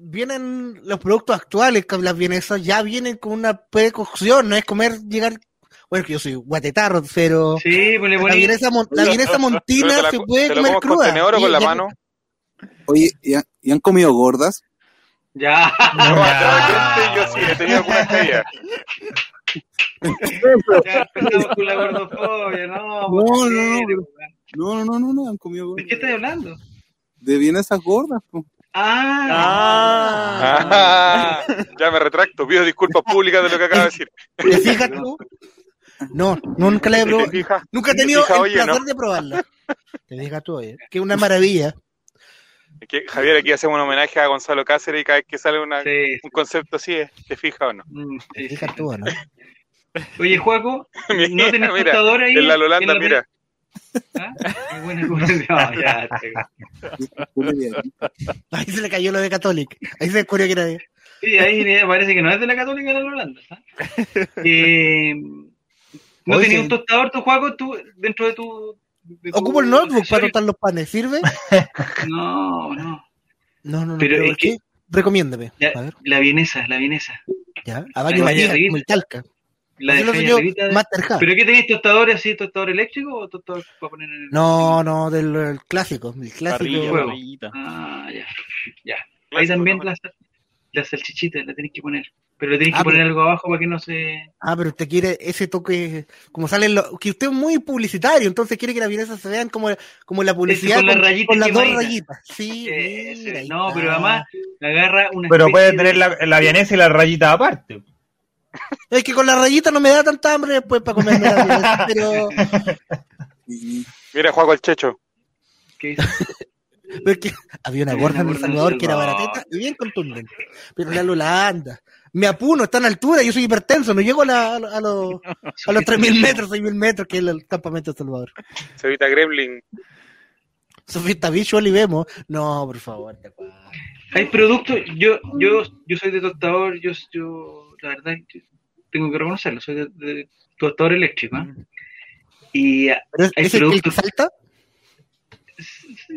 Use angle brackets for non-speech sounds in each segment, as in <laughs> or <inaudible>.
vienen los productos actuales, que las vienesas ya vienen con una precocción, no es comer, llegar. Bueno, que yo soy guatetarro, pero Sí, pues le la vienesa, mon- la vienesa montina la, se puede comer con cruda. con Y la ya- mano. Oye, ¿y han, y han comido gordas? Ya. No, <laughs> Ya. de yo sí he tenido alguna caída. <laughs> Ya empezamos con la gordofobia, no. No, ¿por no, no? No, no, no, no, no, han comido ¿De gordas. qué estás hablando? De vienesas gordas, po. Ah, Ah, <laughs> ya me retracto, pido disculpas públicas de lo que acabo de decir. ¿Te fijas tú? No, nunca la he ¿Te probado. Nunca he ¿Te tenido fijas? el Oye, placer ¿no? de probarla. Te fijas tú, oye. Que es una maravilla. Es que, Javier, aquí hacemos un homenaje a Gonzalo Cáceres y cada vez que sale una- sí. un concepto así, ¿eh? ¿te fijas o no? Mm, Te sí. fijas tú, ¿no? Oye, Juaco, <laughs> ¿no tenés mira, tostador ahí? En la en Holanda, la- mira. ¿Ah? Qué buena cosa. <laughs> No, ya, te- Ahí se le cayó lo de Catholic. Ahí se descubrió que era de... Sí, ahí parece que no es de la Católica de la Holanda. <laughs> Eh, ¿No Oye, tenías un tostador tu Juaco tú, dentro de tu. de tu Ocupo el notebook para tostar los panes. ¿Sirve? <laughs> No, no. No, no, no. Pero Pero, es que- ¿qué? Recomiéndame. La, A ver, la vienesa, la vienesa. ya. A varios días, como el talca. La lo de- Hub. ¿Pero qué tenéis tostador así, tostador eléctrico o tostador para poner en el. No, no, del el clásico. El clásico. Parrilla. Ah, ya. Ya. Ahí también ¿no? la, la salchichita la tenéis que poner. Pero le tenéis Ah, que poner pero- algo abajo para que no se. Ah, pero usted quiere ese toque, como salen los, que usted es muy publicitario, entonces quiere que las vienesas se vean como, como la publicidad con las rayitas con las dos rayitas. Sí, Ese, mira, no, está. pero además agarra una. Pero puede de- tener la, la vienesa y la rayita aparte. Es que con la rayita no me da tanta hambre después para comerme la <laughs> pero, Mira, Juaco el Checho. ¿Qué había una gorda en El Salvador que era barateta y bien contundente. Pero la Holanda, me apuno, está en altura, yo soy hipertenso, no llego a, la- a, los- a los, a los 3.000 metros, 6.000 metros que es el campamento de Salvador. Cevita Gremlin. Sofista Visual y vemos. No, por favor, te. Hay productos, yo, yo, yo soy de tostador, yo, yo, la verdad, tengo que reconocerlo, soy de, de tostador eléctrico, ¿eh? Y ah, ¿Pero es, Hay es el, el que productos- salta?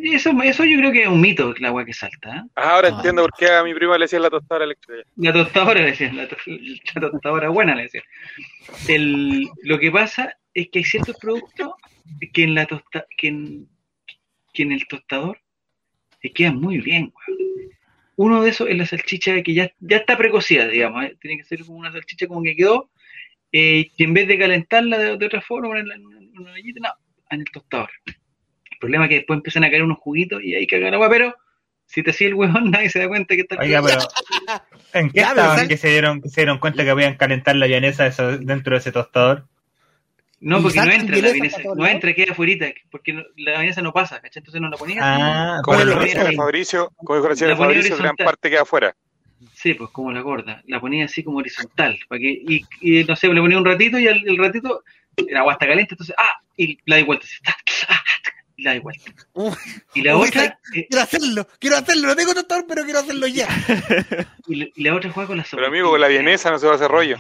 eso, eso yo creo que es un mito, la agua que salta, ¿eh? Ah, ahora Ah. entiendo por qué a mi prima le decían la tostadora eléctrica. La tostadora, le decían, la, to- la tostadora buena, le decían. El, lo que pasa es que hay ciertos productos que en la tosta, que en, que en el tostador se quedan muy bien. Uno de esos es la salchicha que ya, ya está precocida, digamos, ¿eh? tiene que ser como una salchicha como que quedó, eh, y en vez de calentarla de, de otra forma, ponerla en una, en una no, en el tostador. El problema es que después empiezan a caer unos juguitos y ahí cagan agua, pero si te sigue el huevón, <laughs> nadie se da cuenta que está Oiga, pero. ¿En qué Ya, pero estaban sal- que se dieron, que se dieron cuenta que podían calentar la vienesa eso- dentro de ese tostador? No, porque no entra la vienesa no entra, queda afuera, porque no- la vienesa no pasa, ¿cachai? Entonces no la ponías. Ah, Como la resto. señora resto. Fabricio, como ponía gran parte queda afuera. Sí, pues como la gorda, la ponía así como horizontal, para que, y, y no sé, le ponía un ratito y al el ratito el agua está caliente, entonces, ah, y la di vuelta, así, ta, ah, y la di vuelta. Y la Uy, otra, <laughs> eh, quiero hacerlo, quiero hacerlo, no tengo tostador, pero quiero hacerlo ya. y, la- y la otra juega con la sopa. Pero amigo, con la vienesa no se va a hacer rollo.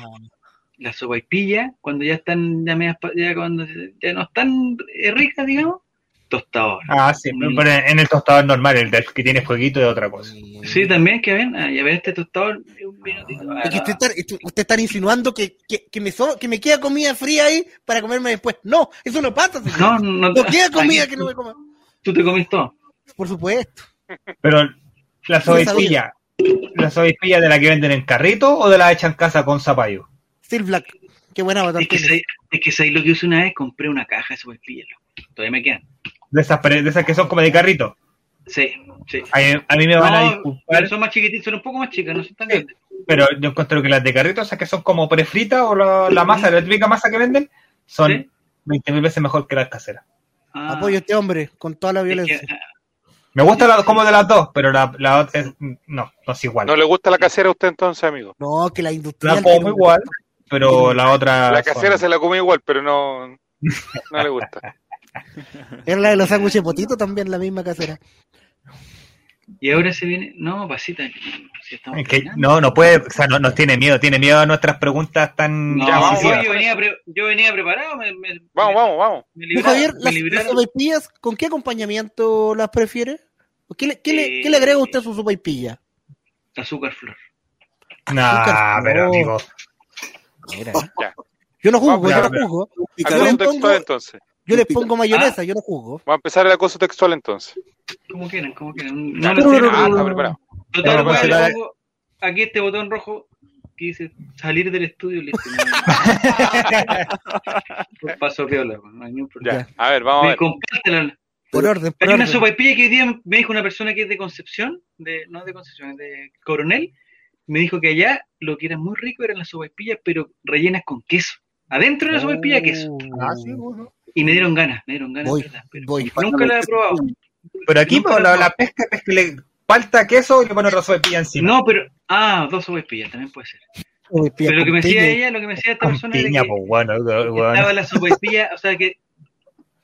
La sopa y pilla, cuando ya están, ya, medias ya cuando ya no están eh, ricas, digamos, tostador. Ah, sí, Mm. pero en el tostador normal, el del que tiene fueguito es otra cosa. Sí, también, que ven, ah, ya ven este tostador, un minutito. Es que usted está, usted está insinuando que, que, que me so- que me queda comida fría ahí para comerme después. No, eso no pasa. señor. No, no, No queda comida aquí que no me coma. Tú te comís todo. Por supuesto. Pero la sopaipilla, ¿la sopaipilla de la que venden en carrito o de la hecha en casa con zapallo? Still Black. Qué buena batalla. Es que, es que lo que hice una vez, compré una caja de loco. Todavía me quedan. De esas, de esas que son como de carrito. Sí, sí. A, a mí me van a No, disculpar, pero son más chiquititas, son un poco más chicas, no son tan Sí. grandes. pero yo encuentro que las de carrito, esas que son como prefritas o la, la masa, la típica masa que venden, son Sí. 20.000 veces mejor que las caseras. Ah, Apoyo a este hombre con toda la es que, violencia. ah, Me gusta la, como de las dos, pero la, la otra es, no, no es igual. ¿No le gusta la casera a usted entonces, amigo? No, que la industrial. la como igual, pero la otra... La casera son- se la come igual, pero no, no le gusta. <laughs> Era la de los sándwiches potito también, la misma casera. y ahora se viene. No, pasita. Si Es que no, no puede, o sea, no, nos tiene miedo, tiene miedo a nuestras preguntas tan No, Ya, vamos, yo, venía pre- yo venía preparado. Me, me- Vamos, vamos, vamos. Me ¿Tú, libraron, Javier, me las, las sopaipillas, con qué acompañamiento las prefiere? ¿O ¿Qué le, qué le, Eh, qué le agrega usted a su sopaipilla? azúcar flor. Nah, pero no. amigo. Mira. <laughs> Ya. Yo no juzgo, yo no juzgo. Pongo- textual entonces. Yo les pongo mayonesa, yo no juzgo. Vamos a empezar el acoso textual entonces. Como quieran, como quieran. No ah, está preparado. Total, le hacer- pongo aquí este botón rojo que dice salir del estudio. Listo. No, <laughs> paso no hay ningún problema. Ya. A ver, vamos a ver. Por orden, por Hay una orden. sopaipilla que hoy día me dijo una persona que es de Concepción, de, no de Concepción, es de Coronel, me dijo que allá lo que era muy rico eran las sopaipillas, pero rellenas con queso. Adentro de la sopaipilla, queso. Ah, sí, bueno. Y me dieron ganas, me dieron ganas, Voy, ¿verdad? Pero voy. nunca la he probado. Pero aquí pues, la, pesca es que le falta queso y le pone otra sopaipilla encima. No, pero. Ah, dos sopaipillas, también puede ser. Uy, Pero lo que me decía ella, lo que me decía esta persona era que pues bueno, bueno. estaba la sopaipilla, o sea que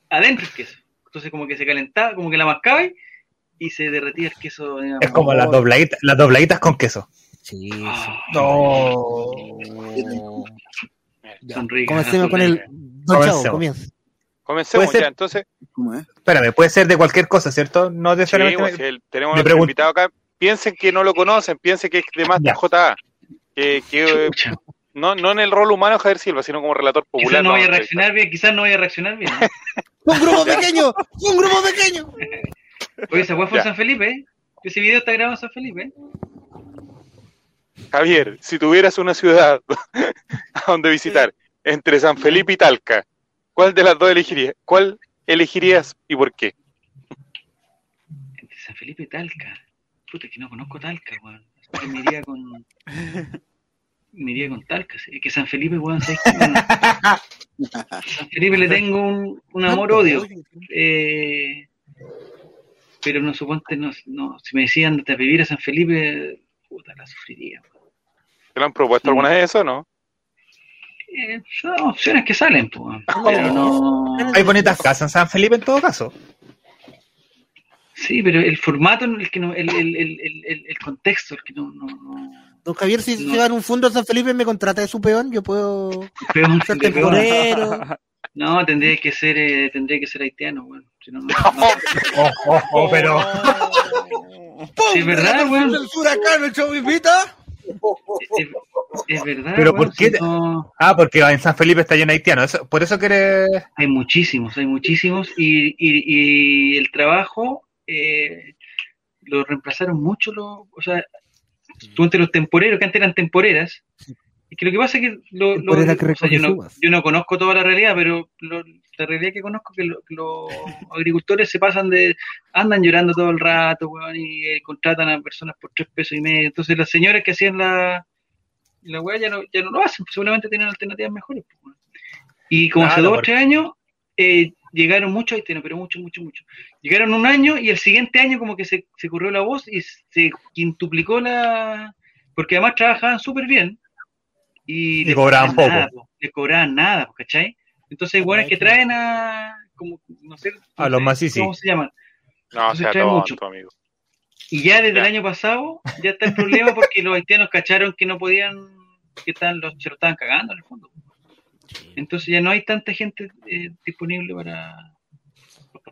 adentro el queso. Entonces como que se calentaba, como que la mascaba y- y se derretía el queso. digamos. Es como las dobladitas, las dobladitas con queso. Sí, sí. Ah, No. Ya. Comencemos con el. Don Chavo, comienza. Comencemos Puede ser- ya, entonces. ¿Cómo es? Espérame, puede ser de cualquier cosa, ¿cierto? No Sí, necesariamente. pues, si tenemos pregunto- invitado acá. Piensen que no lo conocen, piensen que es de más Ya. JA. Que, que, eh, no, no en el rol humano Javier Silva, sino como relator popular. Quizás no vaya a reaccionar bien, quizás no vaya a reaccionar bien. <laughs> ¡Un grupo pequeño! ¡Un grupo pequeño! Oye, esa fue en Ya. San Felipe, ¿eh? Ese video está grabado en San Felipe, ¿eh? Javier, si tuvieras una ciudad <laughs> a donde visitar entre San Felipe y Talca, ¿cuál de las dos elegirías? ¿Cuál elegirías y por qué? Entre San Felipe y Talca. Puta, que no conozco Talca, weón. Me iría con. Me iría con Talca. Es que San Felipe, weón, ¿sabes qué? San Felipe le tengo un, un amor-odio. Eh, pero no suponte, no, no, si me decían a vivir a San Felipe, puta, la sufriría. ¿Te lo han propuesto alguna vez eso no? Eh, son opciones que salen, pues. Pero no. Hay bonitas casas en San Felipe en todo caso. Sí, pero el formato, el que no, el, el, el, el, el- el contexto, el que no, no, no. Don Javier, si No. en un fondo a San Felipe me contrata de su peón, yo puedo Peón, ser de temporero. <laughs> No, tendría que ser, eh, tendría que ser haitiano, weón. Si no, no, <laughs> no. Oh, oh, oh, pero. Sí, ¿verdad, weón? huracán, el chavo invita. Es, <laughs> es verdad. Pero ¿por qué Ah, porque en San Felipe está lleno de haitianos. Eso- por eso quiere. hay muchísimos, hay muchísimos. Y, y, y el trabajo eh, lo reemplazaron mucho, los, o sea, tú entre los temporeros, que antes eran temporeras. Y que lo que pasa es que lo, lo- Temporera que o sea, yo, no, yo no conozco toda la realidad, pero lo- la realidad que conozco es que lo- los <laughs> agricultores se pasan de, andan llorando todo el rato, weón, y eh, contratan a personas por tres pesos y medio. Entonces las señoras que hacían la, la weá ya no, ya no lo hacen, pues, seguramente tienen alternativas mejores. pues, weón. Y como hace dos o tres años, eh, llegaron muchos haitianos, pero mucho, mucho, mucho. Llegaron un año y el siguiente año como que se, se corrió la voz y se quintuplicó la... Porque además trabajaban súper bien. Y, Y nada, poco. po, les cobraban nada, po, ¿cachai? Entonces, bueno, es que traen a... Como, no sé, A no los Masisi. ¿Cómo se llaman? No, o sea, todo, mucho. amigo. Y ya desde Ya. el año pasado ya está el problema porque los haitianos cacharon que no podían, que estaban, los, se lo estaban cagando en el fondo. Entonces ya no hay tanta gente eh, disponible para...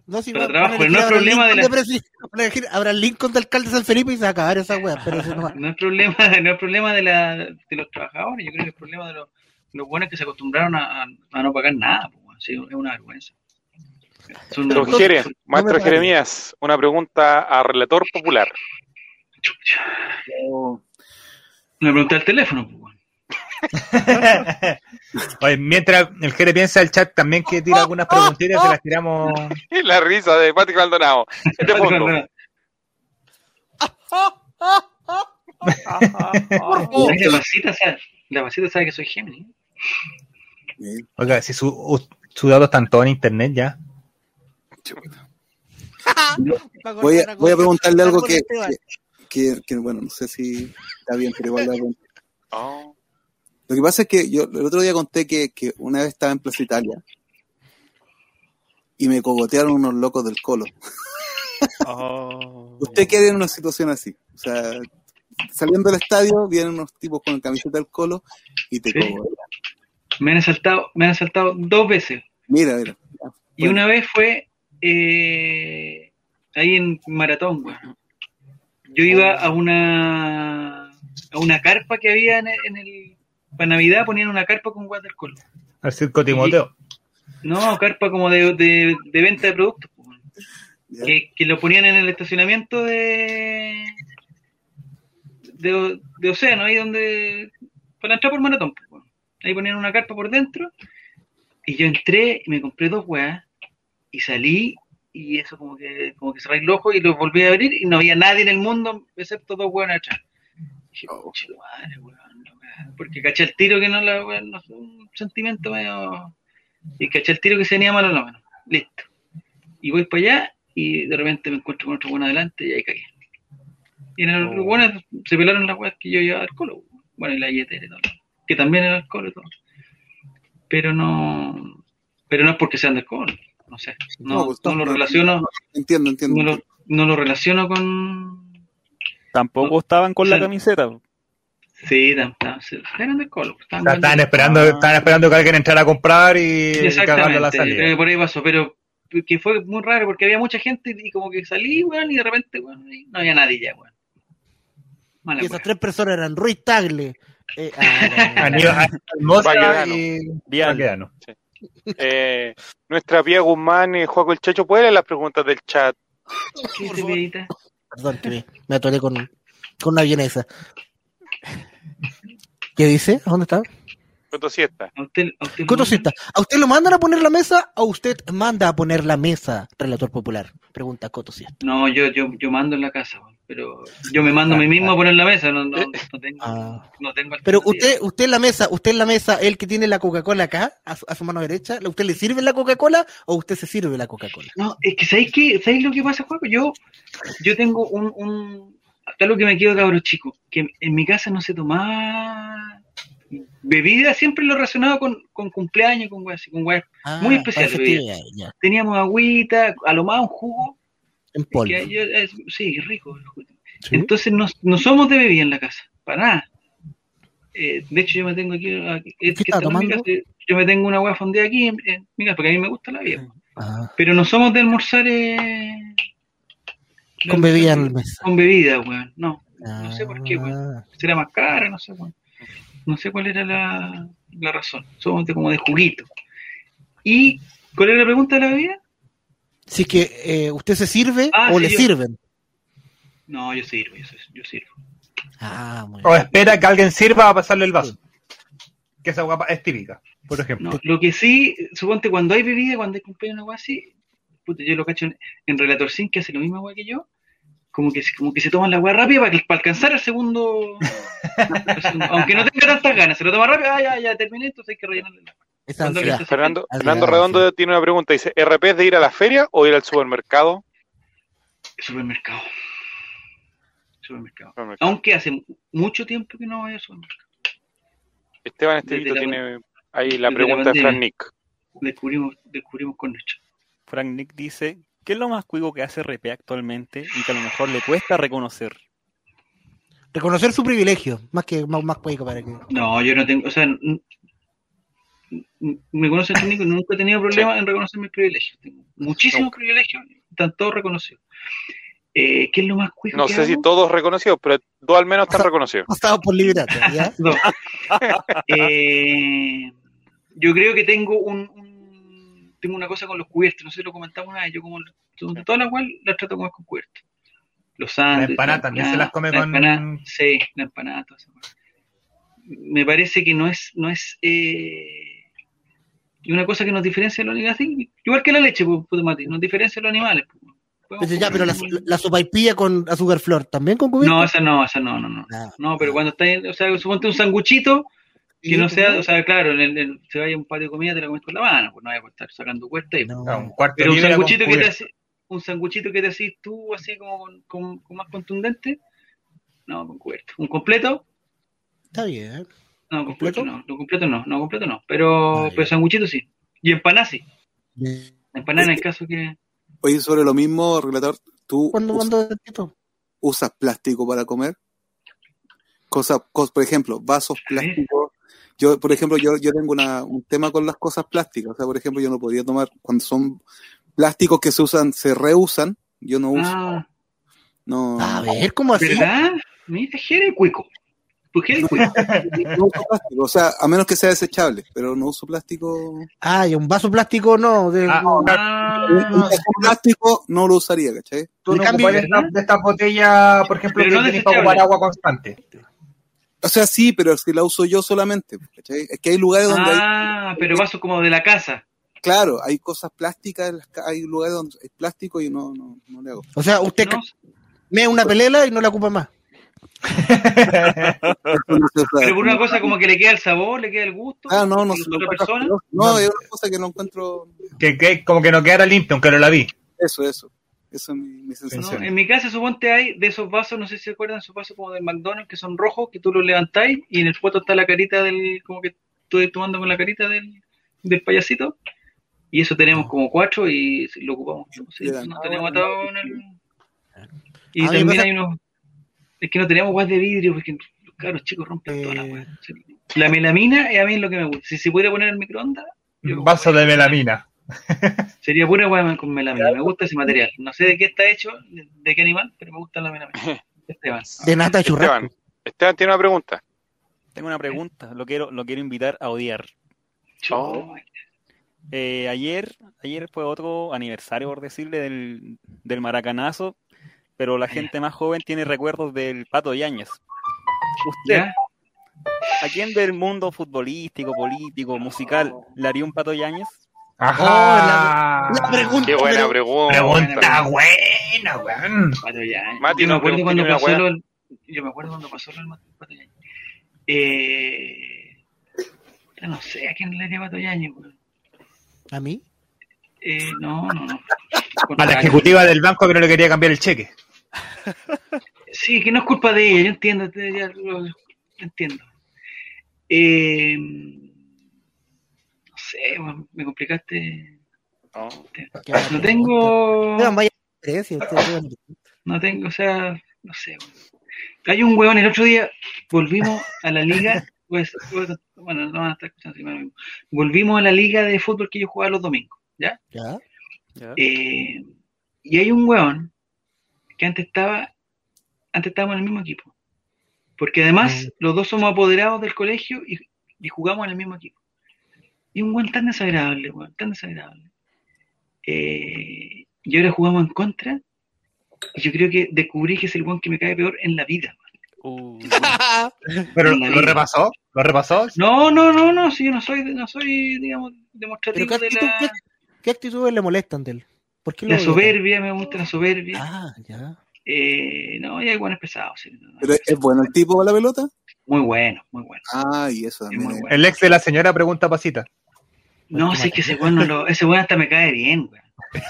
No, si Para van- trabajo, pero no es problema de Lincoln presi- van a elegir a Abraham Lincoln de alcalde de San Felipe y se va a acabar esa wea, pero eso no va. <laughs> No es problema, <laughs> no es problema de, la, de los trabajadores, yo creo que es problema de los, los buenos que se acostumbraron a, a- no pagar nada, pues. Sí, es una vergüenza. Son una vergüenza. Jere, Son- maestro. Jeremías, una pregunta a relator popular. Me pregunté al teléfono, pues. <laughs> Oye, mientras el Jere piensa el chat también que tira algunas preguntitas, se las tiramos. <laughs> La risa de Patrick Maldonado. De fondo. La <laughs> vasita sabe, la vasita sabe que soy Géminis. bien. Oiga, si su, u- sus datos están todos en internet ya. Voy a, voy a preguntarle algo que, Esteban. que, que- que, bueno, no sé si está bien, pero igual le voy a preguntar. Oh, Lo que pasa es que yo el otro día conté que, que una vez estaba en Plaza Italia y me cogotearon unos locos del colo. <laughs> Oh. ¿Usted qué haría en una situación así? O sea, saliendo del estadio, vienen unos tipos con camiseta del colo y te Sí. cogotean. Me han asaltado, me han asaltado dos veces. Mira, mira. Y una vez fue eh, ahí en Maratón, weón. Yo iba a una una carpa que había en el, en el- para Navidad ponían una carpa con watercolor. Al circo Timoteo. No, carpa como de, de, de venta de productos. que, que lo ponían en el estacionamiento de de, de Océano, ahí donde para entrar por maratón. Ahí ponían una carpa por dentro y yo entré y me compré dos weas y salí y eso como que como que cerré el ojo y los volví a abrir y no había nadie en el mundo excepto dos weones atrás. Dije, Oh. "Conche tu madre, weón, la wea". Porque caché el tiro que no la weón, no un sentimiento medio y caché el tiro que se venía malo en la mano. Listo. Y voy para allá y de repente me encuentro con otro bueno adelante y ahí cagué. Y en el Oh. los buenos se pelaron las weas que yo llevaba alcohol. Bueno, y la billetera y todo. Que también era alcohol y todo. Pero no. Pero no es porque sean de alcohol. No sé. No, No, pues, no lo no, relaciono. Entiendo, entiendo. No lo, no lo relaciono con. Tampoco estaban con la camiseta. Sí, sí, eran de alcohol. pues, O Estaban esperando, estaban esperando que alguien entrara a comprar y cagarle la Exactamente, salida. eh, por ahí pasó, pero que fue muy raro porque había mucha gente y como que salí, weón, y de repente, weón, y no había nadie ya, weón. Mala Y esas tres personas eran Ruiz Tagle. eh, ah, <laughs> Aníbal Hermosa y. Baquedano. Eh, nuestra Pía Guzmán y Juaco el Checho, ¿puede leer las preguntas del chat? Perdón, que me, me atoré con, con una vienesa. ¿Qué dice? ¿A ¿Dónde está? Coto siesta. ¿A usted, a usted Cotosita, ¿a usted lo mandan a poner la mesa o usted manda a poner la mesa, relator popular? Pregunta Cotosita. No, yo, yo, yo mando en la casa, pero yo me mando a mí mismo a poner la mesa, no, no, no <laughs> tengo, Ah. no tengo Pero usted, usted en la mesa, usted en la mesa, el que tiene la Coca-Cola acá, a su, a su mano derecha, ¿usted le sirve la Coca-Cola o usted se sirve la Coca-Cola? No, es que ¿sabéis qué? ¿Sabéis lo que pasa, Juaco? Yo, yo tengo un, un hasta lo que me quedo cabro chico, que en mi casa no se tomaba bebida, siempre lo relacionado con, con cumpleaños, con weas con weas. Ah, Muy especial, Teníamos agüita, a lo más un jugo, en polvo. que yo- es- sí, rico. Sí. Entonces no, no somos de bebida en la casa, para nada. Eh, de hecho, yo me tengo aquí, aquí- ¿Qué que está tomando? casa, yo me tengo una hueá fondeada aquí en, en mi casa, porque a mí me gusta la vida. Ah, Pero no somos de almorzar eh, con bebida en la mesa. Con bebida, weón. No, no sé por qué, weón. Ah, Será más cara, no sé, weón. No sé cuál era la, la razón. De, como de juguito. ¿Y cuál era la pregunta de la bebida? Si es que eh, usted se sirve Ah, o sí, le yo- sirven. No, yo sirvo, yo, yo sirvo. Ah, muy O bien. espera que alguien sirva a pasarle el vaso. Que esa guapa es típica, por ejemplo. No, lo que sí, suponte cuando hay bebida, cuando hay cumpleaños, una weá así, puta, yo lo cacho en, en Relator Sin, que hace lo mismo que yo, como que, como que se toman la weá rápida para, que- para alcanzar el segundo, <laughs> Aunque no tenga tantas ganas, se lo toma rápido, ah, ya, ya terminé, entonces hay que rellenarle la Fernando, Fernando Redondo sí. tiene una pregunta. Dice, ¿RP es de ir a la feria o ir al supermercado? supermercado. Supermercado. Supermercado. Aunque hace mu- mucho tiempo que no voy al supermercado. Esteban Estevito la- tiene ahí la pregunta de pandemia. Fran Nick. Descubrimos, descubrimos con Nacho. Frank Nick dice, ¿qué es lo más cuico que hace RP actualmente y que a lo mejor le cuesta reconocer? Reconocer su privilegio, más que más, más cuico para que. No, yo no tengo, o sea, n- n- me conocen técnico y nunca he tenido problema en reconocer mis privilegios. Tengo muchísimos privilegios, están todos reconocidos. Eh, ¿Qué es lo más cuico No que sé si hago? todos reconocidos, pero dos al menos están O sea- reconocidos. Pasado por libertad, ¿ya? <laughs> No. Eh, yo creo que tengo un, un- tengo una cosa con los cubiertos, no sé si lo comentamos una vez, yo como todas las cual las trato como es con cubiertos. Los sándwiches. empanada también se las come la con- empanada, sí, la empanada, toda esa cosa. Me parece que no es, no es eh, una cosa que nos diferencia de los animales, igual que la leche, pues, Mati, nos diferencia de los animales. pues. Ya, pero la, la sopaipilla con azúcar flor, ¿también con cubierto? No, esa no, esa no, no, no. Ah. No, pero cuando está, en- o sea, suponte un sanguchito que no sea, o sea, claro, en el, en- se vaya a un patio de comida te la comes con la mano, pues no vaya a estar sacando cuesta. No. Ah, un cuarto Pero un sanguchito que te hace, un sanguchito que te haces tú así como con, con- con más contundente, no, con cubierto. Un completo, Está bien. no, ¿Completo? completo no, no completo no, no completo no, pero, Ah, pero sanguchito sí. Y empanada sí, empanada en el caso que, Oye, sobre lo mismo, relator, ¿tú ¿Cuándo us- mando de Tito? usas plástico para comer? Cosas, cos- por ejemplo, vasos plásticos. Yo, por ejemplo, yo, yo tengo una, un tema con las cosas plásticas. O sea, por ejemplo, yo no podía tomar, cuando son plásticos que se usan, se reusan, yo no uso. ah, No, A ver, ¿cómo así? ¿verdad? Mira, Jere Cuico. ¿Por qué el cuico? <laughs> No uso plástico, o sea, a menos que sea desechable, pero no uso plástico. Ah, y un vaso plástico no. De, Ah, no. Un, un Ah, vaso plástico no lo usaría, ¿cachai? Tú no cambio, de esta- de estas botellas, por ejemplo, Pero que no tienes para ocupar agua constante. O sea, sí, pero si la uso yo solamente, ¿cachai? Es que hay lugares donde hay, ah, pero vaso como de la casa. claro, hay cosas plásticas, en las ca- hay lugares donde hay plástico y no, no, no le hago. O sea, usted ¿no? mea una pelela y no la ocupa más. <laughs> Pero por una cosa como que le queda el sabor, le queda el gusto. Ah, no, no, que otra persona. No, es una cosa que no encuentro. que, que como que no quedara limpio, aunque no la vi. Eso, eso. Eso es mi, mi No, sensación. en mi casa, suponte hay de esos vasos, no sé si se acuerdan, esos vasos como del McDonald's que son rojos, que tú los levantáis y en el foto está la carita del, como que estoy tomando con la carita del, del payasito. Y eso tenemos como cuatro y lo ocupamos. Sí, Le dan no agua, tenemos ¿no? atado en el. Y A mí me también pasa- hay unos. Es que no tenemos guas de vidrio porque los caros chicos rompen Eh. toda la weá. La melamina es a mí lo que me gusta. Si se pudiera poner en el microondas, Vaso de melamina. <laughs> sería pura hueá con melamina. Me gusta ese material. No sé de qué está hecho, de qué animal, pero me gusta la melamina. <laughs> Esteban. De nata de churrasco. Esteban, Esteban tiene una pregunta. Tengo una pregunta, lo quiero, lo quiero invitar a odiar. Oh. Eh, ayer, ayer fue otro aniversario, por decirle, del, del maracanazo, pero la gente más joven tiene recuerdos del Pato Yáñez. ¿Usted, ¿Ya? a quién del mundo futbolístico, político, musical, le haría un Pato Yáñez? Ajá. la pregunta. Qué buena pregunta. Pregunta buena, weón. Mati, yo me no acuerdo cuando pasó lo, yo me acuerdo cuando pasó lo del Pato Yañez. Eh, no sé a quién le haría Pato Yañez, weón. ¿A mí? Eh, no, no, no. <laughs> A la ejecutiva del banco que no le quería cambiar el cheque. Sí, que no es culpa de ella, yo entiendo, ya lo- lo entiendo. Eh, no sé, weón, me complicaste. No. No tengo. No tengo, o sea, no sé. Hay un huevón, el otro día volvimos a la liga, <laughs> pues, pues, bueno, no van a estar escuchando, si me lo mismo. Volvimos a la liga de fútbol que yo jugaba los domingos, ¿ya? ¿Ya? ¿Ya? Eh, y hay un huevón que antes estaba, antes estábamos en el mismo equipo. Porque además, Mm. los dos somos apoderados del colegio y, y jugamos en el mismo equipo. Y un huevón tan desagradable, huevón, tan desagradable. Eh, y ahora jugamos en contra. Y yo creo que descubrí que es el huevón que me cae peor en la vida. Uh, <laughs> Pero lo repasó, lo repasó. No, no, no, no, sí, yo no soy, no soy, digamos, ¿Pero demostrativo qué, de actitud, la, qué, qué actitudes le molestan de él? ¿Por qué la soberbia, me gusta la soberbia. Ah, ya. Eh, no, y hay buenos pesados, sí, no, no. Pero es bueno el tipo con la pelota. Muy bueno, muy bueno. Ah, y eso Es también. es- bueno. El ex de la señora pregunta pasita. No, sí, es que ese bueno, lo, ese bueno hasta me cae bien, güey. <laughs>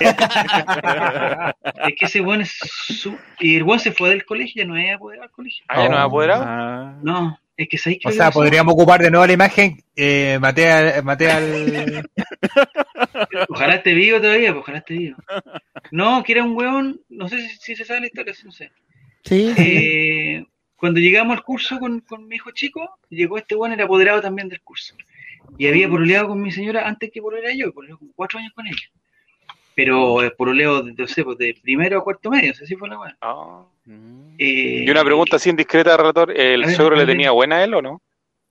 Es que ese bueno es su... Y el bueno se fue del colegio, ya no es apoderado del colegio. Ah, ya no Oh. ha apoderado. ah, No, es que sabéis que O sea, podríamos ocupar de nuevo la imagen. Eh, maté, al- maté al. Ojalá esté vivo todavía, pues, ojalá esté vivo. No, que era un weón, no sé si, si se sabe la historia, no sé. Sí, sí. Eh, cuando llegamos al curso con, con mi hijo chico, llegó este weón, era apoderado también del curso. Y había pololeado con mi señora antes que pololeara yo, pololeó con cuatro años con ella. Pero eh, pololeo, de, no sé, pues de primero a cuarto medio, no sé si fue la weón. Ah. Eh, Y una pregunta así indiscreta, relator. ¿El suegro le tenía buena a él o no?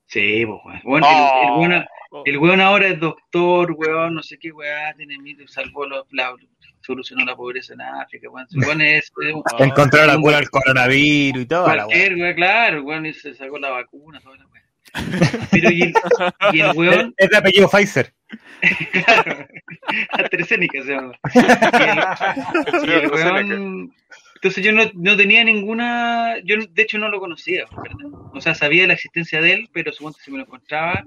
Sí, pues, weón. Bueno, el, el Oh. weón, el weón ahora es doctor, weón, no sé qué weón, tiene mito, salvó los, la, solucionó la pobreza en África, weón. El weón es, <laughs> la cura al coronavirus y todo. cualquier weón, claro, el weón se sacó la vacuna, toda la weón. Pero y el, y el weón, Es de apellido Pfizer. claro, <laughs> AstraZeneca se llama. Y el, <laughs> y el weón, entonces yo no, no tenía ninguna, yo de hecho no lo conocía, ¿verdad? o sea, sabía de la existencia de él, pero supongo que si me lo encontraba,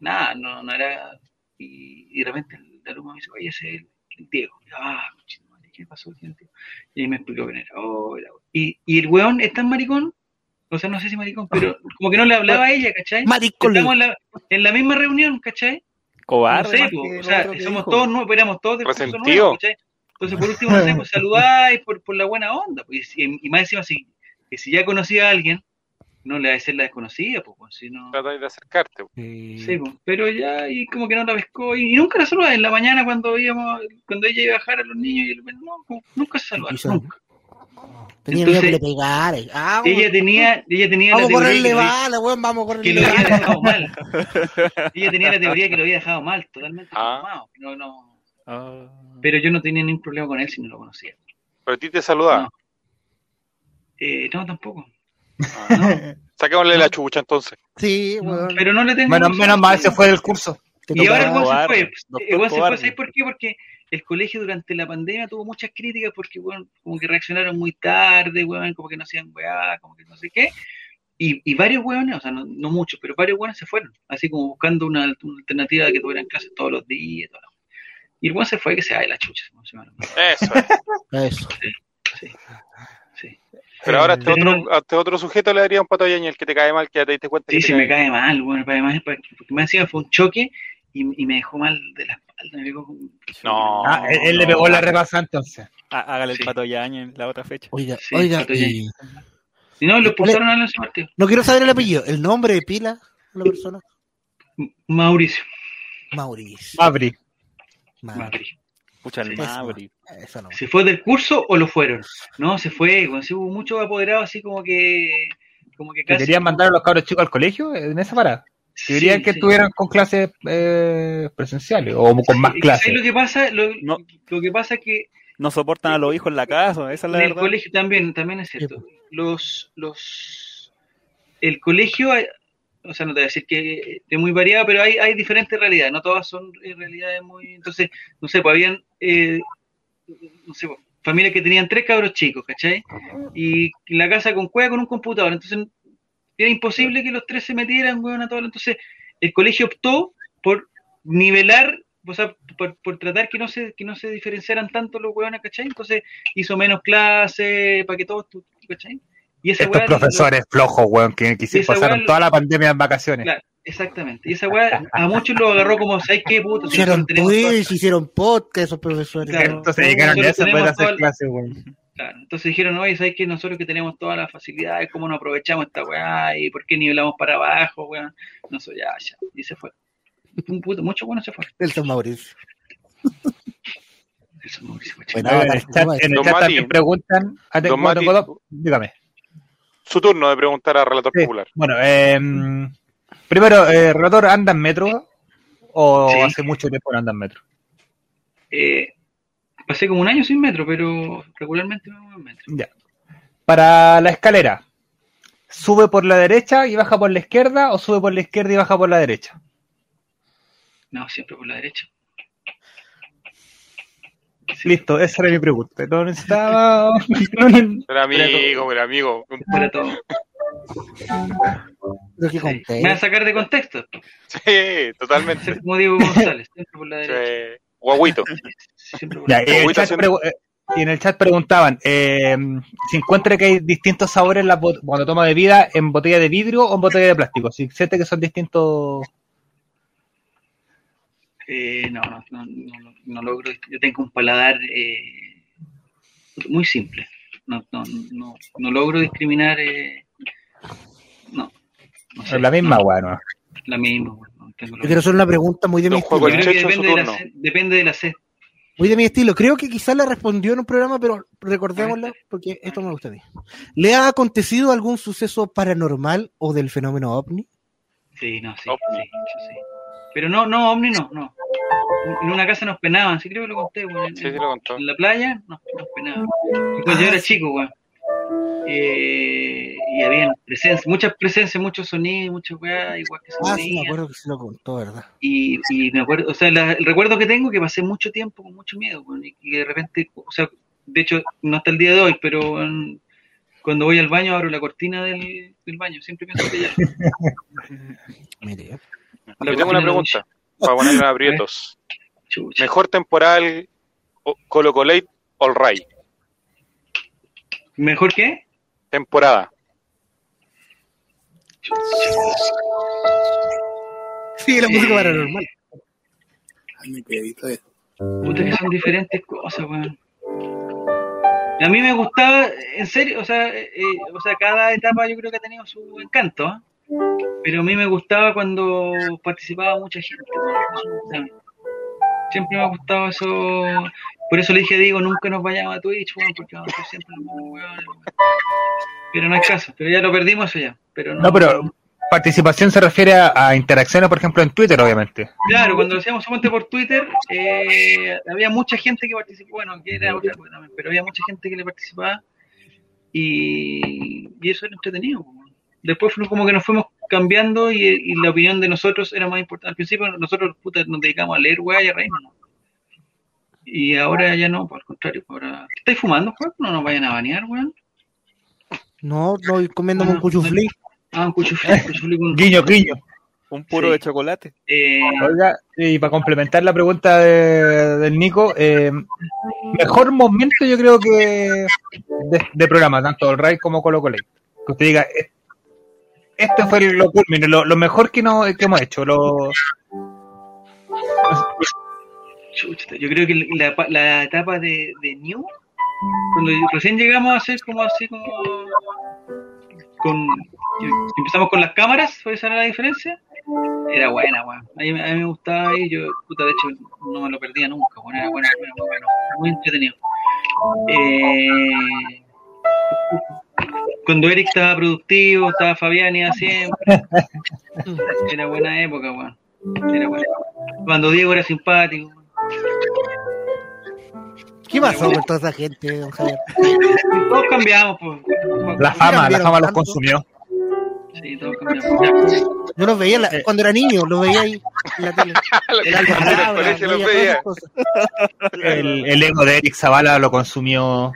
nada, no, no era, y, y de repente el alumno me dice, oye, ese es el, el Diego, Y yo, ah, ¿qué pasó? Y ahí me explicó quién era, oh, era- y, y el weón es tan maricón, o sea, no sé si maricón, pero como que no le hablaba a ella, ¿cachai? Maricón. Estamos en la, en la misma reunión, ¿cachai? Cobarde. No sé, o sea, somos dijo. todos nuevos, éramos todos Resentido. nuevo, ¿cachai? Entonces, por último, no sé, pues <laughs> saludáis por, por la buena onda, pues, y, y más encima, si, que si ya conocía a alguien, no le va a ser la desconocida, pues, pues, si no... Tratáis de acercarte. Sí. Sí, pues, pero ya, y como que no la pescó, y, y nunca la saludaba, en la mañana cuando íbamos, cuando ella iba a bajar a los niños, y el- no, pues, nunca se saludaron, Quizá. nunca. Tenía miedo que Entonces, le pegara. Ah, Ella tenía, ella tenía vamos a la teoría que bala, weón, vamos a que correrle lo había dejado mal. <laughs> Ella tenía la teoría que lo había dejado mal, totalmente Ah. No, no. Ah. Pero yo no tenía ningún problema con él si no lo conocía. Pero a ti te saludaba. No. Eh, no, tampoco. Ah. Saquémosle la chucha entonces. Sí, No, pero no le tengo. Menos, menos mal se fue del curso. Y ahora el weón se fue. El se fue. ¿sabes por qué? Porque el colegio durante la pandemia tuvo muchas críticas porque, weón, como que reaccionaron muy tarde, weón, como que no hacían weá, como que no sé qué. Y, y varios weones, o sea, no, no muchos, pero varios weones se fueron, así como buscando una, una alternativa de que tuvieran clases todos los días. la- Y el weón se fue que se da de la chucha. como se llama. Eso es. Eso. Sí, sí. Pero ahora a este Pero otro, a este otro sujeto le daría un pato el que te cae mal, que ya te diste cuenta Sí, que sí, me cae mal, bueno, además, porque más encima fue un choque y, y me dejó mal de la No. Ah, él, él le pegó la repasa entonces. Há- Hágale el Sí. pato Yañez en la otra fecha. Oiga, Sí, oiga, y- Y no, lo expulsaron a ese partido. no quiero saber el apellido, el nombre de pila la persona. Mauricio. Mauricio. Abri. Ma- Mauricio. Pucha, el Eso, Mauri. Eso no. ¿Se fue del curso o lo fueron? No, se fue. Bueno, sí hubo muchos apoderados así como que. Como que Que casi. querían mandar a los cabros chicos al colegio en esa parada. Sí, Querían que sí. estuvieran con clases eh, presenciales o con más Es que, ¿sabes clases. lo que pasa? Lo, No. lo que pasa es que No soportan a los hijos en la casa, esa es la en el colegio también, también es cierto. Los, los, el colegio, hay- o sea, no te voy a decir que es muy variado, pero hay, hay diferentes realidades, no todas son eh, realidades muy, entonces, no sé, pues habían, eh, no sé, pues, familias que tenían tres cabros chicos, ¿cachai? Y la casa con cueva con un computador, entonces era imposible que los tres se metieran, weón, a todo, entonces el colegio optó por nivelar, o sea, por, por tratar que no se que no se diferenciaran tanto los weones, ¿cachai? Entonces hizo menos clases para que todos, tu- ¿cachai? Y esa Estos weá- profesores flojos, weón, que, que se pasaron weá- toda la pandemia en vacaciones. Claro, exactamente. Y esa weá a muchos lo agarró como, ¿sabes qué, puto? Si Hicieron Twitch, hicieron podcast esos profesores. Claro. ¿no? Entonces llegaron ya Nosotros se puede tenemos hacer clases, weón. Claro, entonces dijeron, oye, ¿sabes que nosotros que tenemos todas las facilidades, cómo no aprovechamos esta weá y por qué nivelamos para abajo, weón? No sé, ya, ya. Y se fue. Un puto, muchos buenos se fueron. El San Mauricio. Es Mauricio. Bueno, en el chat, en el chat también preguntan. Ah, Don Mati. dígame. Su turno de preguntar a Relator Sí. Popular. Bueno, eh, primero, eh, ¿Relator anda en metro? ¿O Sí. hace mucho tiempo no anda en metro? Eh, pasé como un año sin metro, pero regularmente me muevo en metro. Ya. Para la escalera, ¿sube por la derecha y baja por la izquierda o sube por la izquierda y baja por la derecha? No, siempre por la derecha. Listo, esa era mi pregunta. No necesitaba. no, no- Pero amigo, pero amigo. Para todo. Sí. Me va a sacar de contexto. Sí, totalmente. Como Diego González, siempre por la derecha. Sí. Guaguito. Ya, y, en el chat haciendo- pregu- y en el chat preguntaban: eh, si encuentra que hay distintos sabores en la cuando toma bebida en botella de vidrio o en botella de plástico. Si siente que son distintos. Eh, no, no, no, no, no logro. Yo tengo un paladar eh, muy simple. No, no, no, no logro discriminar. Eh, no. no sé, la misma, no, bueno. La misma, bueno, Yo quiero hacer una pregunta muy de mi estilo. depende de, la turno. sed, depende de la sed. Muy de mi estilo. Creo que quizás la respondió en un programa, pero recordémoslo porque esto me gusta a mí. ¿Le ha acontecido algún suceso paranormal o del fenómeno ovni? Sí, no, sí, Ovni. sí, sí. Pero no, no, Omni no, no. En una casa nos penaban, sí creo que lo conté, Sí, sí lo contó. en la playa nos, nos penaban. Y cuando yo era chico, weón. Eh, y había presencia, muchas presencias, muchos sonidos, muchas weas, igual que se Ah, sí, me acuerdo que se lo contó, ¿verdad? y, y me acuerdo, o sea, la- el recuerdo que tengo que pasé mucho tiempo con mucho miedo, y que de repente, o sea, de hecho, no hasta el día de hoy, pero cuando voy al baño abro la cortina del, del baño, siempre pienso que ya. <laughs> Mire. La Yo tengo una pregunta para ponerle a aprietos. <laughs> Mejor temporal Colo Colate All Right. ¿Mejor qué? Temporada. Sí, la música paranormal. Ay, me quedito de- Puta que son diferentes cosas, weón. A mí me gustaba, en serio, o sea, eh, eh, o sea, cada etapa yo creo que ha tenido su encanto, ¿eh? pero a mí me gustaba cuando participaba mucha gente. Siempre me ha gustado eso. Por eso le dije a Diego, nunca nos vayamos a Twitch, porque vamos a siempre. Pero no hay caso, pero ya lo perdimos eso ya. Pero no, No, pero participación se refiere a, a interacciones, por ejemplo, en Twitter, obviamente. Claro, cuando lo hacíamos solamente por Twitter, eh, había mucha gente que participó, bueno, que era otra cosa también, pero había mucha gente que le participaba y, y eso era entretenido. Después fue como que nos fuimos cambiando y, y la opinión de nosotros era más importante. Al principio nosotros puta, nos dedicamos a leer weá y a reírnos. ¿no? Y ahora ya no, por el contrario. Ahora, ¿Qué estáis fumando, Juan? No nos vayan a banear, weón. No, no, comiéndome un cuchuflí. Ah, un cuchuflí, un cuchuflí con... <laughs> Guiño, guiño. Un puro Sí. de chocolate. Eh, Oiga, y para complementar la pregunta de- del Nico, eh, mejor momento yo creo que de, de programa, tanto el Ray como Colo Colo. Que usted diga, "Eh, esto fue lo culmine, lo, lo mejor que, no, que hemos hecho. Lo, Yo creo que la, la etapa de, de New, cuando recién llegamos a hacer como así, como. con Empezamos con las cámaras, ¿fue esa era la diferencia? Era buena, weón. A mí, a mí me gustaba y yo, puta, de hecho, no me lo perdía nunca, weón. Era buena, muy bueno, muy entretenido. Eh, cuando Eric estaba productivo, estaba Fabián iba siempre. Era buena época, weón. Era buena. Cuando Diego era simpático. ¿Qué pasó con toda esa gente, don Javier? Todos cambiamos, pues. la fama, la fama los consumió. Sí, todos cambiamos. Yo los veía la- cuando era niño, los veía ahí en la tele. <laughs> El el ego de Eric Zavala lo consumió.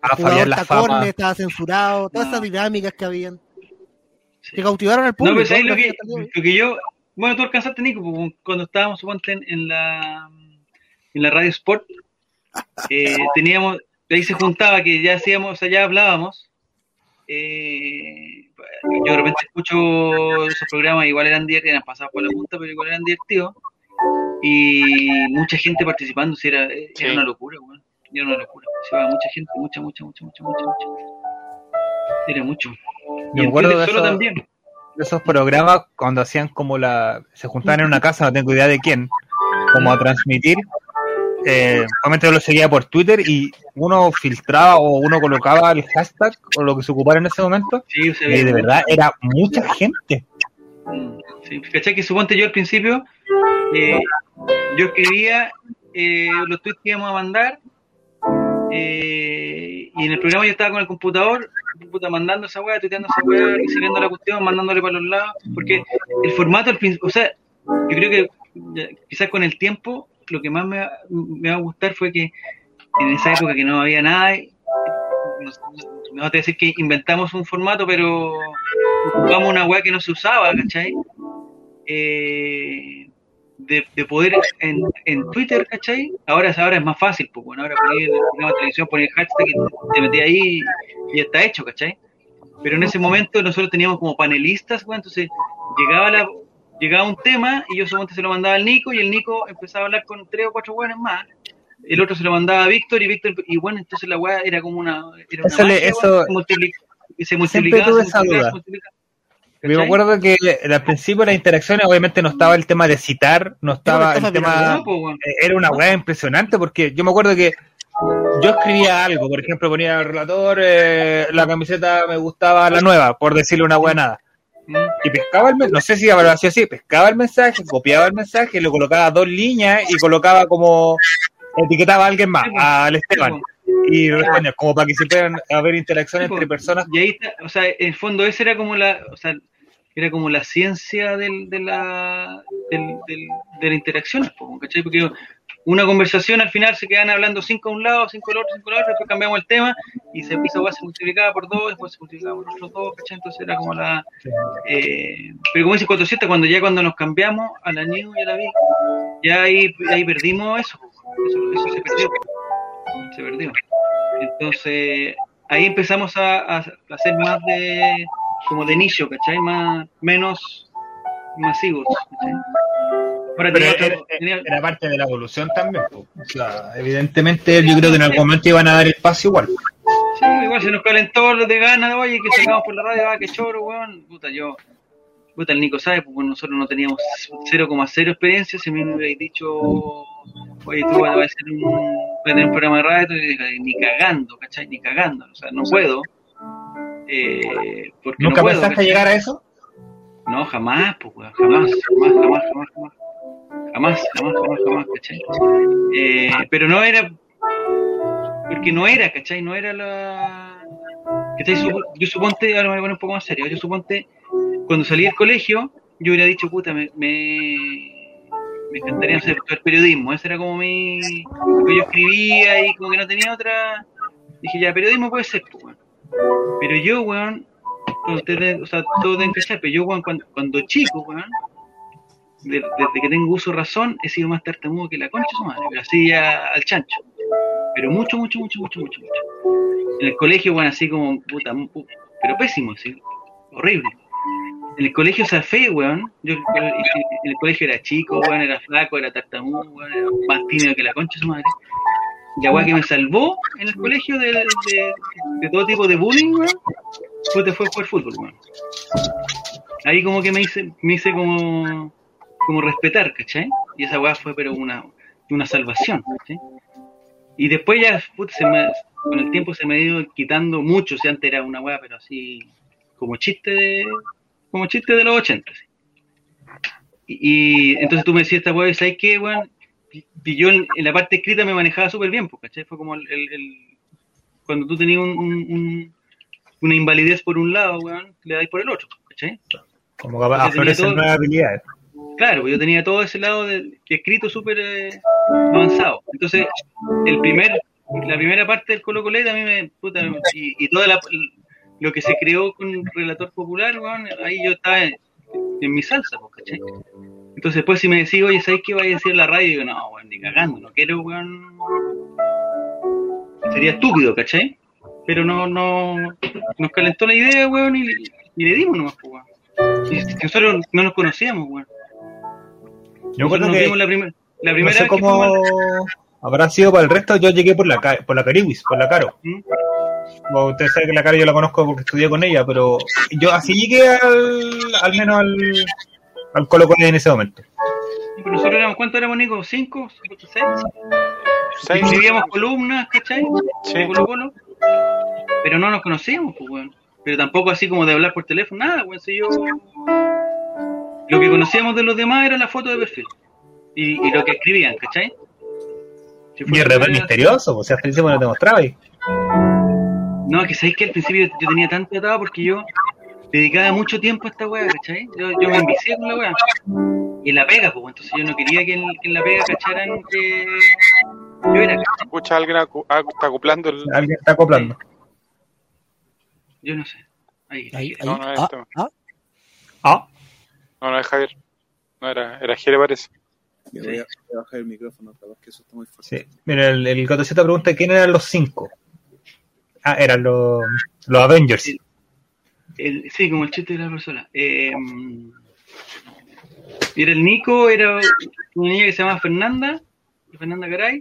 A Fabián La Fama. Estaba censurado, todas No. esas dinámicas que habían. Que cautivaron al No, público. pero ¿sabes lo ¿no? que, lo que yo. Bueno, tú alcanzaste, Nico, pues, cuando estábamos, suponte, en, la, en la radio Sport, eh, teníamos, ahí se juntaba que ya hacíamos, o sea, ya hablábamos. eh, yo de repente escucho esos programas, igual eran divertidos, eran pasados por la punta, pero igual eran divertidos. Y mucha gente participando, sí, era, era Sí. una locura, weón. Era una locura. Se iba mucha gente, mucha, mucha, mucha, mucha, mucha, mucha. Era mucho. Yo Y me en acuerdo Twitter de solo eso- también. Esos programas cuando hacían como la se juntaban en una casa no tengo idea de quién como a transmitir eh, obviamente yo lo seguía por Twitter y uno filtraba o uno colocaba el hashtag o lo que se ocupara en ese momento Sí, y de verdad era mucha gente Sí, ¿cachai? Que suponte yo al principio, eh, yo escribía eh, los tweets que íbamos a mandar eh, y en el programa yo estaba con el computador, puta, mandando esa weá, tuiteando esa weá, recibiendo la cuestión, mandándole para los lados, porque el formato, o sea, yo creo que quizás con el tiempo lo que más me, va- a gustar fue que en esa época que no había nada, no, no no te a decir que inventamos un formato, pero ocupamos una weá que no se usaba, ¿cachai? Eh, de, de poder en, en Twitter, ¿cachai? Ahora, ahora es más fácil, pues bueno, ahora poner en el programa de televisión, poner hashtag y te, metí ahí y ya está hecho, ¿cachai? Pero en ese momento nosotros teníamos como panelistas, weón, entonces llegaba la llegaba un tema y yo solamente se lo mandaba al Nico y el Nico empezaba a hablar con tres o cuatro weones más. El otro se lo mandaba a Víctor y Víctor, y bueno, entonces la weá era como una. Era una Eso le- eso- se multiplica- se multiplicaba, se multiplicaba, se multiplicaba. Yo me acuerdo que al principio las interacciones obviamente no estaba el tema de citar no estaba el tema pues. Eh, era una weá impresionante porque yo me acuerdo que yo escribía algo, por ejemplo, ponía al relator eh, la camiseta me gustaba la nueva, por decirle una weá nada. Mm. Y pescaba el mensaje, no sé si habrá sido así, pescaba el mensaje, copiaba el mensaje, lo colocaba dos líneas y colocaba como etiquetaba a alguien más, pues. al Esteban. Y como para que se puedan haber interacciones Sí, entre personas. Y ahí está, o sea, en el fondo ese era como la, o sea, era como la ciencia del, de, la, del, del- de la interacción, ¿cachai? Porque una conversación al final se quedan hablando cinco a un lado, cinco al otro, cinco al otro, después cambiamos el tema y se esa weá se multiplicaba por dos, después se multiplicaba por otros dos, ¿cachai? Entonces era como la... eh, pero como dice 400, cuando ya cuando nos cambiamos a la New y a la Vic, ya ahí, ahí perdimos eso, eso, eso se perdió, se perdió. Entonces, ahí empezamos a, a hacer más de como de nicho, ¿cachai? Más, menos masivos, ¿cachai? Ahora Pero tenía era, otro- tenía- era parte de la evolución también. evidentemente yo creo que en algún momento iban a dar espacio igual. sí, igual se nos calentó lo de ganas, oye, que sacamos por la radio, ah, que choro, weón. Puta, yo, puta, el Nico sabe, pues bueno, nosotros no teníamos 0,0 experiencia, si me hubierais dicho oye, tú vas a hacer un, un programa de radio, y ni cagando, ¿cachai? Ni cagando, o sea, no puedo. Eh, porque ¿Nunca no puedo, pensaste ¿cachai? llegar a eso? No, jamás, pues, jamás, jamás, jamás, jamás, jamás. Jamás, jamás, jamás, jamás, ¿cachai? Eh, pero no era, porque no era, ¿cachai? No era la... Yo suponte, ahora me voy a poner un poco más serio, yo suponte, cuando salí del colegio, yo hubiera dicho, puta, me, me, me encantaría hacer estudiar periodismo, ese era como mi... lo que yo escribía y como que no tenía otra... Dije, ya, periodismo puede ser, pues. Pero yo, weón, o sea, deben cachar, pero yo, weón, cuando, cuando chico, weón, de- desde que tengo uso razón, he sido más tartamudo que la concha su madre, pero así ya al chancho. Pero mucho, mucho, mucho, mucho, mucho, mucho. En el colegio, weón, así como, puta, pu- pero pésimo, así, horrible. El colegio Safé, weón, yo en el colegio era chico, weón, era flaco, era tartamudo, weón, era más tímido que la concha su madre. La weá que me salvó en el colegio de, de- todo tipo de bullying, weón, fue, fue jugar fútbol, weón. Ahí como que me hice, me hice como, como respetar, ¿cachai? Y esa weá fue pero una, una salvación, ¿cachai? Y después ya, puta, se me, con el tiempo se me ha ido quitando mucho, o sea, antes era una weá, pero así, como chiste de, como chiste de los 80. así. Y, y entonces tú me decías esta weá, ¿sabes qué, weón? Y yo en, en la parte escrita me manejaba súper bien, pues, ¿cachai? Fue como el, el- el- cuando tú tenías un, un- un- una invalidez por un lado, weón, le dais por el otro, ¿cachai? Como que aflorecen nuevas habilidades. Claro, pues yo tenía todo ese lado de, que escrito súper eh, avanzado. Entonces, el primer, la primera parte del Colo Coleta a mí me, puta, y, y toda la, lo que se creó con Relator Popular, weón, ahí yo estaba en, en mi salsa, pues, ¿cachai? Entonces después si me decís, oye, ¿sabes qué vaya a decir la radio? Digo, no, weón, ni cagando, no quiero, weón. Sería estúpido, ¿cachai? Pero no, no, nos calentó la idea, weón, y, y le dimos nomás, pues, weón. Y nosotros no nos conocíamos, weón. Yo Nosotros creo nos que la, primer- la no primera sé vez que fuimos habrá sido para el resto. Yo llegué por la, por la Cariwis, por la Caro. ¿Mm? Como ustedes saben que la Caro yo la conozco porque estudié con ella, pero yo así llegué al, al menos al, al Colo Colo en ese momento. Pero nosotros éramos, ¿cuántos éramos, Nico? ¿Cinco? ¿Seis? Seis. Escribíamos columnas, ¿cachai? Sí. Colo Colo. Pero no nos conocíamos, pues, weón. Pero tampoco así como de hablar por teléfono, nada, weón. Si yo... Lo que conocíamos de los demás era la foto de perfil. Y, y lo que escribían, ¿cachai? Si Y el misterioso, o sea, hasta encima no te mostraba. No, que sabéis que al principio yo tenía tanto atado porque yo dedicaba mucho tiempo a esta weá, ¿cachai? Yo, yo me envicié con la weá. Y en la pega, pues, entonces yo no quería que en, que en la pega cacharan que yo era, ¿cachai? Escucha alguien acu- ah, está acoplando el. Alguien está acoplando. Yo no sé. Ahí. Ahí, ahí. No, no, Ah, este- ah, Ah, No, no es Javier. No, era, era Jere, parece. Yo voy, a, voy a bajar el micrófono, capaz que eso está muy fuerte. sí. Mira, el, el Gotoceta pregunta quién eran los cinco. Ah, eran los, los Avengers. Sí. El- sí, como el chiste de la persona. Eh, era el Nico, era una niña que se llama Fernanda, Fernanda Garay.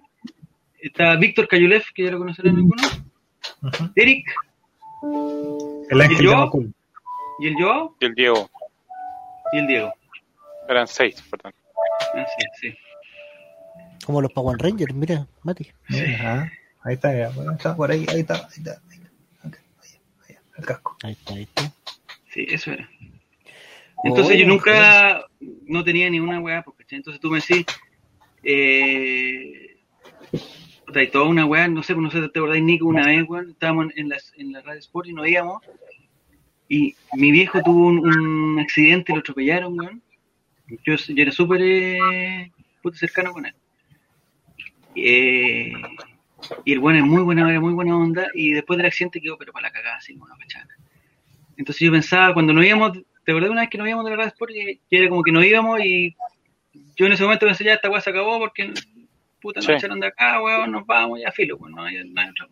Está Víctor Cayulev, que ya lo conocerán algunos. Eric El ángel ¿Y de el Joao Y el Diego. y el Diego. Eran seis, perdón. Ah, sí, sí. como los Power Rangers, mira, Mati. Ajá. Ahí está, ya, bueno, está por ahí, ahí está, ahí está. Ahí está. Ok, ahí, ahí, el casco. Ahí está, ahí está. Sí, eso era. Entonces Oh, yo nunca no tenía ni una weá, porque entonces tú me decís, eh, puta, hay toda una weá, no sé, no sé, te acordáis, Nico, una vez, weón, estábamos en la, en la radio Sport y nos íbamos, y mi viejo tuvo un, un accidente, lo atropellaron, weón. Yo, yo era súper eh, puta, cercano con él. Eh, y el bueno es muy buena, era muy buena onda, y después del accidente quedó, pero para la cagada, así, como una pachana. Entonces yo pensaba, cuando nos íbamos, ¿te acordás una vez que nos íbamos de la radio Sport? Que, que era como que nos íbamos y yo en ese momento pensé, ya esta weá se acabó porque puta nos Sí. echaron de acá, weón, nos vamos, ya filo, pues no hay, no otra.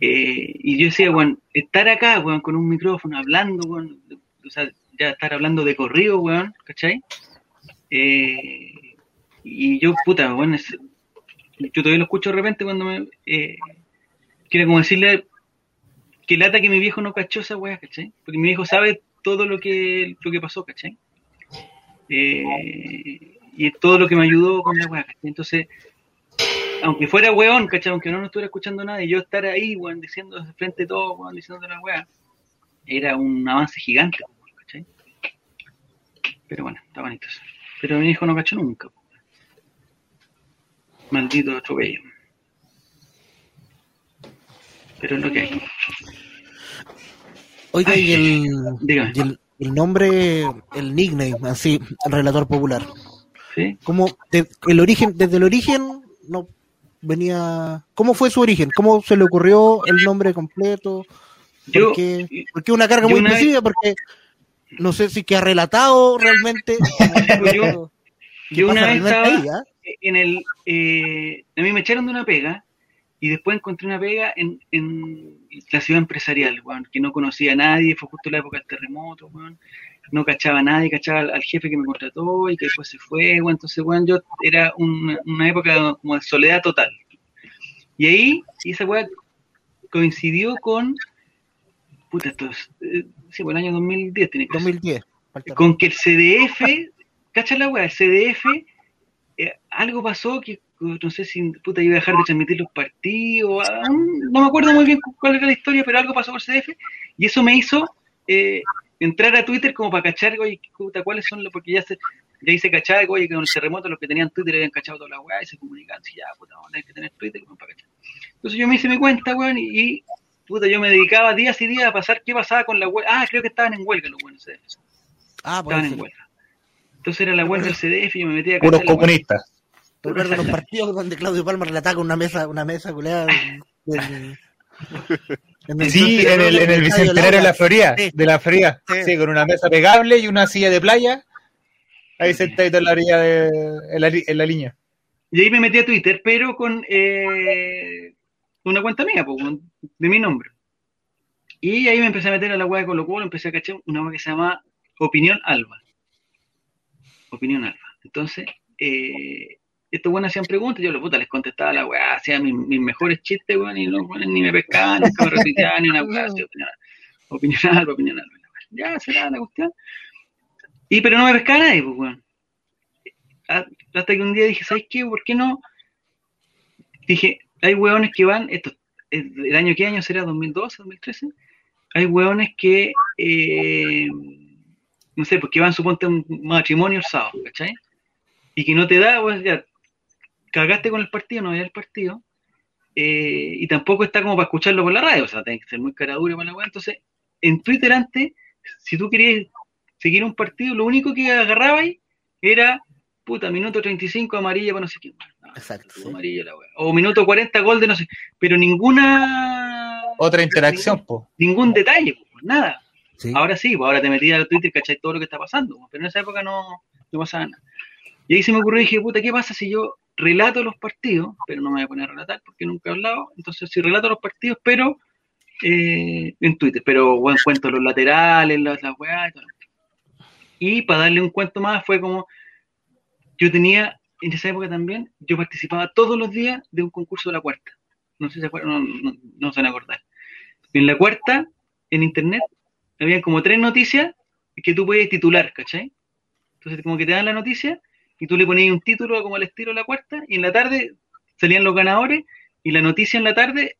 Eh, y yo decía, weón, estar acá, weón, con un micrófono, hablando, weón, o sea, ya estar hablando de corrido, weón, ¿cachai? Eh, y yo, puta, weón, yo todavía lo escucho de repente cuando me... Eh, quiero como decirle que lata que mi viejo no cachó esa weá, ¿cachai? Porque mi viejo sabe todo lo que, lo que pasó, ¿cachai? Eh, y todo lo que me ayudó con la weá, ¿cachai? Entonces, aunque fuera weón, ¿cachai? Aunque no nos estuviera escuchando nada y yo estar ahí, weón, diciendo de frente todo, weón, diciendo la weá, era un avance gigante, ¿cachai? Pero bueno, está bonito eso. Pero mi hijo no cachó nunca. Maldito atropello. Pero es lo que hay. Oiga, y el, y el, el nombre, el nickname, así, el relator popular. ¿Sí? ¿Cómo, de- el origen, desde el origen, no venía, ¿cómo fue su origen? ¿Cómo se le ocurrió el nombre completo? ¿Por Yo, qué? Porque una carga muy una vez- específica, porque no sé si que ha relatado realmente. <laughs> Yo- ¿Qué yo una vez estaba en el. eh, a mí me echaron de una pega y después encontré una pega en, en la ciudad empresarial, weón, que no conocía a nadie, fue justo la época del terremoto, weón, no cachaba a nadie, cachaba al, al jefe que me contrató y que después se fue, weón, entonces, weón, yo era una, una época como de soledad total. Y ahí, y esa weá coincidió con, puta, esto es, eh, sí, pues el año 2010 tiene que ser 2010. falta- con que el CDF, cacha la weá, el CDF, eh, algo pasó que no sé si puta iba a dejar de transmitir los partidos, ah, no me acuerdo muy bien cu- cuál era la historia, pero algo pasó por CDF y eso me hizo eh, entrar a Twitter como para cachar, oye, puta, cuáles son los, porque ya se, ya hice cachar, oye, que con el terremoto los que tenían Twitter habían cachado toda la weá y se comunicaban, sí, ya, puta, vamos a tener que tener Twitter como para cachar. Entonces yo me hice mi cuenta, weón, y, y, puta, yo me dedicaba días y días a pasar qué pasaba con la huelga. Ah, creo que estaban en huelga los buenos CDF Ah, estaban en huelga. Entonces era la huelga del CDF y yo me metía a Puros comunistas. Recuerdo los partidos donde Claudio Palma relataba con una mesa, una mesa culeada. en- en- en Sí, en el, en el bicentenario de la Florida, Sí. de la Florida, Sí. sí, con una mesa pegable y una silla de playa, ahí sentadito en la orilla de, en la, en la línea. Y ahí me metí a Twitter, pero con eh, una cuenta mía, po, de mi nombre. Y ahí me empecé a meter a la hueá de Colo Colo, empecé a cachar una hueá que se llama Opinión Alba. Opinión Alba. Entonces, eh, estos buenos hacían preguntas, yo los puta les contestaba la weá, hacía mis, mis mejores chistes, weón, y los buenos ni me pescaban, nunca me retuiteaban, ni una weá, así, opinión, opinión alba, opinión alba. Ya, será la cuestión. Y pero no me pescaba nadie, pues, weón. Hasta que un día dije, ¿sabes qué? ¿Por qué no? Dije, hay weones que van, esto, ¿el año qué año será? ¿2012, 2013? Hay weones que, eh, no sé, porque van, suponte, un matrimonio el sábado, ¿cachai? Y que no te da, pues ya, cagaste con el partido, no había el partido, eh, y tampoco está como para escucharlo por la radio, o sea, tenés que ser muy cara dura para la weá. Entonces, en Twitter antes, si tú querías seguir un partido, lo único que agarrabas era, puta, minuto 35 amarilla para no sé quién. No, Exacto, sí. amarilla la weá. O minuto 40 gol de no sé, pero ninguna, Otra interacción, pues. ningún detalle, pues, nada. Ahora sí, pues ahora te metías al Twitter y cachai todo lo que está pasando, pues, pero en esa época no, no pasaba nada. Y ahí se me ocurrió y dije, puta, ¿qué pasa si yo relato los partidos? Pero no me voy a poner a relatar porque nunca he hablado. Entonces, si relato los partidos, pero eh, en Twitter, pero bueno, cuento los laterales, las, las weas y todo. Y para darle un cuento más, fue como, yo tenía, en esa época también, yo participaba todos los días de un concurso de la cuarta. No sé si se acuerdan, no, no, no se van a acordar. En la cuarta, en internet, había como tres noticias que tú podías titular, ¿cachai? Entonces, como que te dan la noticia y tú le ponías un título como al estilo de la cuarta y en la tarde salían los ganadores y la noticia en la tarde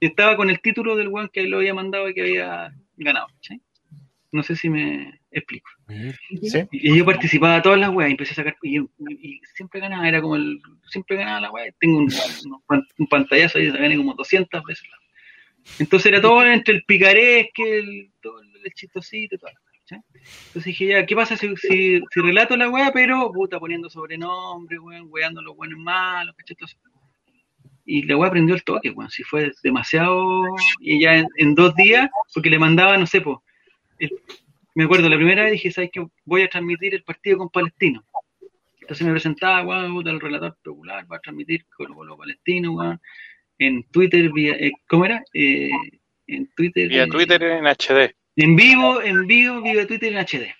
estaba con el título del weón que lo había mandado y que había ganado, ¿cachai? No sé si me explico. ¿Sí? Y yo participaba a todas las weas y empecé a sacar y, y siempre ganaba, era como el siempre ganaba la wea. Tengo un, un un pantallazo ahí, se gané como 200 veces. Entonces era todo entre el picaresque, el, todo el chistosito. ¿cachai? Entonces dije, ya, ¿qué pasa si, si, si relato la wea, pero puta poniendo sobrenombre, weón, weando los buenos malos, y la wea aprendió el toque, weón, si fue demasiado, y ya en, en dos días, porque le mandaba, no sé, pues, me acuerdo, la primera vez dije, ¿sabes qué? Voy a transmitir el partido con Palestino. Entonces me presentaba, weón, puta, el relator popular, va a transmitir con los palestinos, weón. En Twitter, vía, eh, ¿cómo era? Eh, en Twitter. Vía eh, Twitter en HD. En vivo, en vivo, vivo Twitter en HD.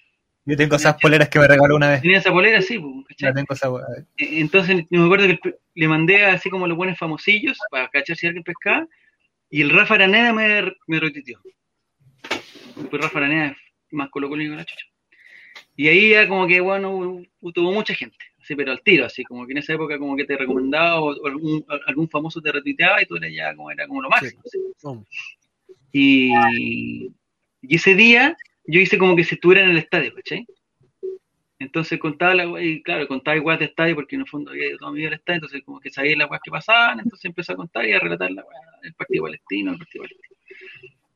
Yo tengo esas poleras que me regaló una vez. Tenía esa polera, sí, pues, tengo esa Eh, Entonces me acuerdo que le mandé así como los buenos famosillos para cachar si alguien pescaba y el Rafa Araneda me, me retuiteó. Pues Rafa Araneda es más colocólico que la chucha. Y ahí ya como que, bueno, hubo- tuvo mucha gente. Sí, pero al tiro, así, como que en esa época como que te recomendaba o, o algún, algún famoso te retuiteaba y tú eras ya como era como lo máximo. No. Y, y ese día yo hice como que si estuviera en el estadio, ¿cachai? Entonces contaba la y claro, contaba igual de estadio porque en el fondo había toda mi vida al estadio, entonces como que sabía las weas que pasaban, entonces empecé a contar y a relatar la el partido palestino, el partido palestino.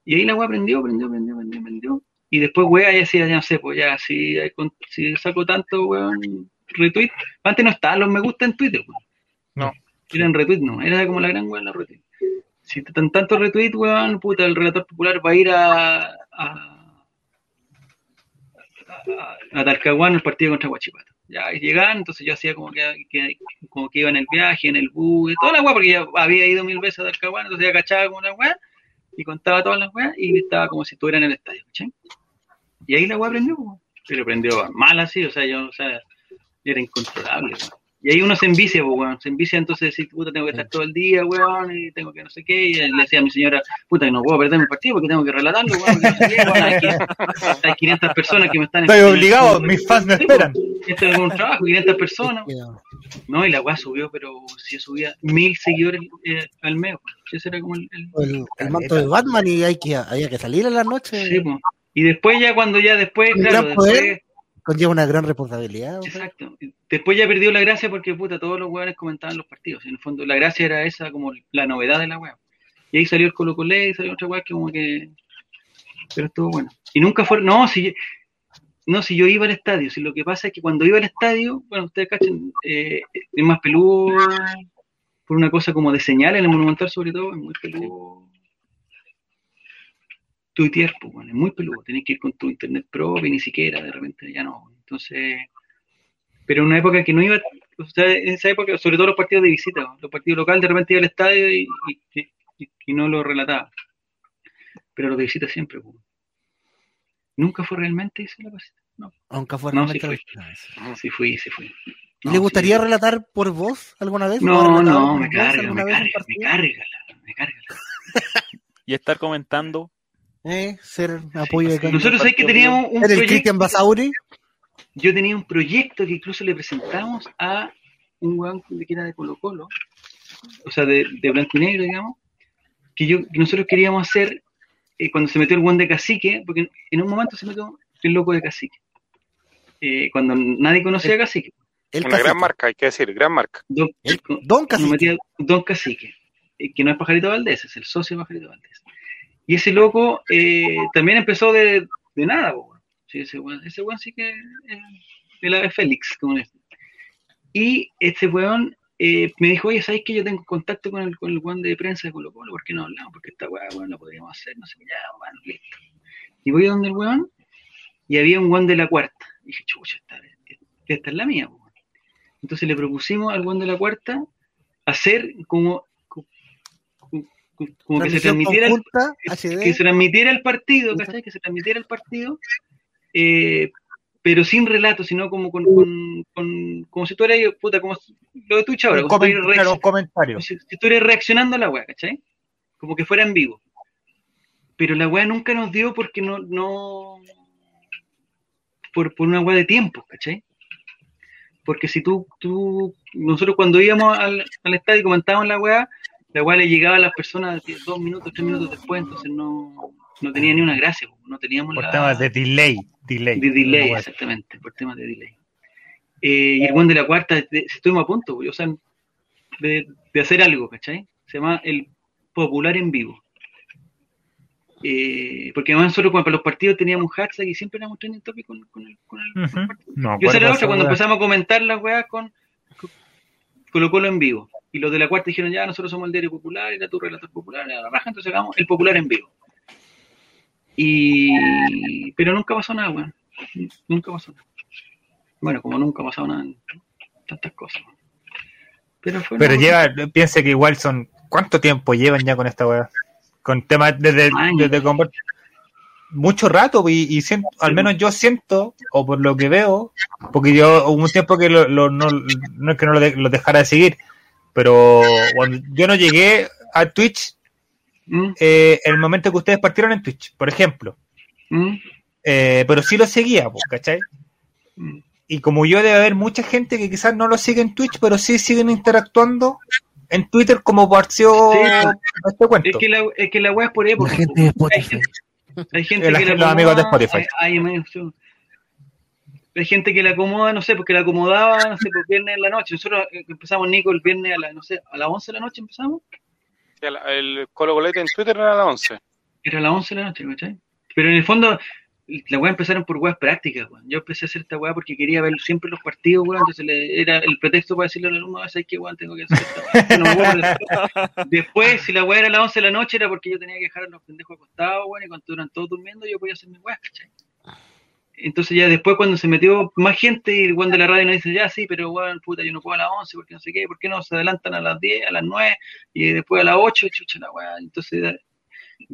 Y ahí la wea aprendió, aprendió, aprendió, aprendió, aprendió. Y después wea ya decía, ya no sé, pues ya si, si saco tanto weón retweet, antes no estaban los me gusta en Twitter, weón. No. Eran retweet, no, era como la gran wea la retweet. Si te dan tanto retweet, weón, puta, el relator popular va a ir a, a a, a Talcahuano el partido contra Guachipato. Ya llegaban, entonces yo hacía como que, que- como que iba en el viaje, en el bus, toda la weá, porque ya había ido mil veces a Talcahuano, entonces ya cachaba como una weá, y contaba todas las weas, y estaba como si estuviera en el estadio, ¿cachai? Y ahí la weá aprendió, po. pero aprendió mal así, o sea, yo, o sea, era incontrolable, weón. Y ahí uno se envicia, pues, weón. Se envicia entonces decir, puta, tengo que estar todo el día, weón, y tengo que no sé qué. Y le decía a mi señora, puta, que no puedo perder mi partido porque tengo que relatarlo, weón. no sé qué, weón, Hay, 500, hay 500 personas que me están Estoy obligado, mis fans me esperan. Esto es un trabajo, 500 personas. No, y la weá subió, pero si subía mil seguidores eh, al mes, weón. Ese era como el. el- El, el manto de Batman y hay que, había que salir en la noche. sí, po. Y después ya cuando ya después, claro, después, Conlleva una gran responsabilidad. Exacto. Después ya perdió la gracia porque, puta, todos los hueones comentaban los partidos. En el fondo, la gracia era esa, como la novedad de la wea. Y ahí salió el Colo Colo y salió otra wea que como que... Pero estuvo bueno. Y nunca fue... No, si no, si yo iba al estadio. Si lo que pasa es que cuando iba al estadio, bueno, ustedes cachen, eh, es más peludo por una cosa como de señal en el Monumental sobre todo, es muy peludo. Tuitear, pues, bueno, es muy peludo. Tenés que ir con tu internet propio y ni siquiera, de repente ya no. Entonces pero en una época que no iba, o sea, en esa época, sobre todo los partidos de visita, ¿no? los partidos locales, de repente iba al estadio y, y- y- y no lo relataba. Pero los de visita siempre, pues. Nunca fue realmente eso la pasita. No, Aunque fue No, realmente sí la- sí fui, sí fui. ¿Y No, ¿Le gustaría sí. relatar por voz alguna vez? ¿O ha No, no, me carga, me carga, me carga, me carga. Y estar comentando. Eh, ser apoyo de. Nosotros sabés que teníamos un el proyecto. Cristian Basauri. yo tenía un proyecto que incluso le presentamos a un weón que era de Colo Colo, o sea, de, de blanco y negro, digamos, que, yo, que nosotros queríamos hacer eh, cuando se metió el weón de cacique, porque en un momento se metió el loco de cacique, eh, cuando nadie conocía a cacique. El Una cacique. gran marca, hay que decir, gran marca. Don, El Don Cacique. metía Don Cacique, eh, que no es Pajarito Valdés, es el socio de Pajarito Valdés. Y ese loco eh, también empezó de, de nada, weón. Sí, ese weón, ese weón sí que es el ave Félix, como dicen. Y este weón eh, me dijo, oye, ¿sabes que yo tengo contacto con el, con el weón de prensa de Colo Colo? ¿Por qué no hablamos? Porque esta weá, weón, la podríamos hacer, no sé, ya, bueno, listo. Y voy a donde el weón, y había un weón de la cuarta. Y dije, chucha, esta, esta es la mía, po, weón. Entonces le propusimos al weón de la cuarta hacer como, como, que se transmitiera el, que se transmitiera el partido, ¿cachai? Que se transmitiera el partido, eh, pero sin relato, sino como con, con, con- como si tú eras, puta, como lo de Twitch ahora, como claro, si tú eres reaccionando a la weá, ¿cachai? Como que fuera en vivo. Pero la weá nunca nos dio porque no, no, por, por una weá de tiempo, ¿cachai? Porque si tú, tú, nosotros cuando íbamos al, al estadio y comentábamos la weá, la weá le llegaba a las personas dos minutos, tres minutos después, entonces no, no tenía ni una gracia, no teníamos Por la, temas de delay. delay. de delay, exactamente, por temas de delay. Eh, y el buen de la cuarta, de- estuvimos a punto, o sea, de, de hacer algo, ¿cachai? Se llama el popular en vivo. Eh, porque además nosotros cuando para los partidos teníamos un hashtag y siempre éramos trending topic con, con el, con el- con el Ujú. partido. No, Yo era la otra, cuando empezamos a comentar las weas con con Colo Colo en vivo. Y los de la cuarta dijeron, ya, nosotros somos el diario popular, era tu relator popular, era la raja, entonces hagamos el popular en vivo. Y... Pero nunca pasó nada, weón. Nunca pasó nada. Bueno, como nunca ha pasado nada en tantas cosas. Pero fue Pero lleva, piense que igual son. ¿Cuánto tiempo llevan ya con esta weá? Con temas desde, desde mucho rato y, y siento, al menos yo siento, o por lo que veo, porque yo hubo un tiempo que lo, lo- no, no es que no lo, de- lo dejara de seguir, pero cuando yo no llegué a Twitch ¿Mm? eh, en el momento que ustedes partieron en Twitch, por ejemplo, ¿Mm? eh, pero sí lo seguía, pues, ¿cachai? ¿Mm? y como yo debe haber mucha gente que quizás no lo sigue en Twitch, pero sí siguen interactuando en Twitter como partió Sí. este cuento. Es que la, es que la weá es por época. La gente de Hay Spotify. gente, hay gente La que la los amigos de Spotify. Hay, hay- hay gente que la acomoda, no sé, porque la acomodaba, no sé, por viernes en la noche. Nosotros eh, empezamos, Nico, el viernes a las, no sé, a las 11 de la noche empezamos. Sí, El, el Colo Colete en Twitter era a las 11. Era a las 11 de la noche, ¿cachai? Pero en el fondo, la weá empezaron por weas prácticas, weón. Yo empecé a hacer esta weá porque quería ver siempre los partidos, weón. Entonces le- era el pretexto para decirle al alumno, ¿sabes qué, weón? Tengo que hacer esta weá. No. Después, si la weá era a las 11 de la noche, era porque yo tenía que dejar a los pendejos acostados, weón. Y cuando eran todos durmiendo, yo podía hacer mi weá, ¿cachai? Entonces ya después cuando se metió más gente y de la radio nos dice, ya sí, pero weón, puta, yo no puedo a las 11 porque no sé qué, ¿por qué no se adelantan a las 10, a las 9 y después a las 8, chucha la weá? Entonces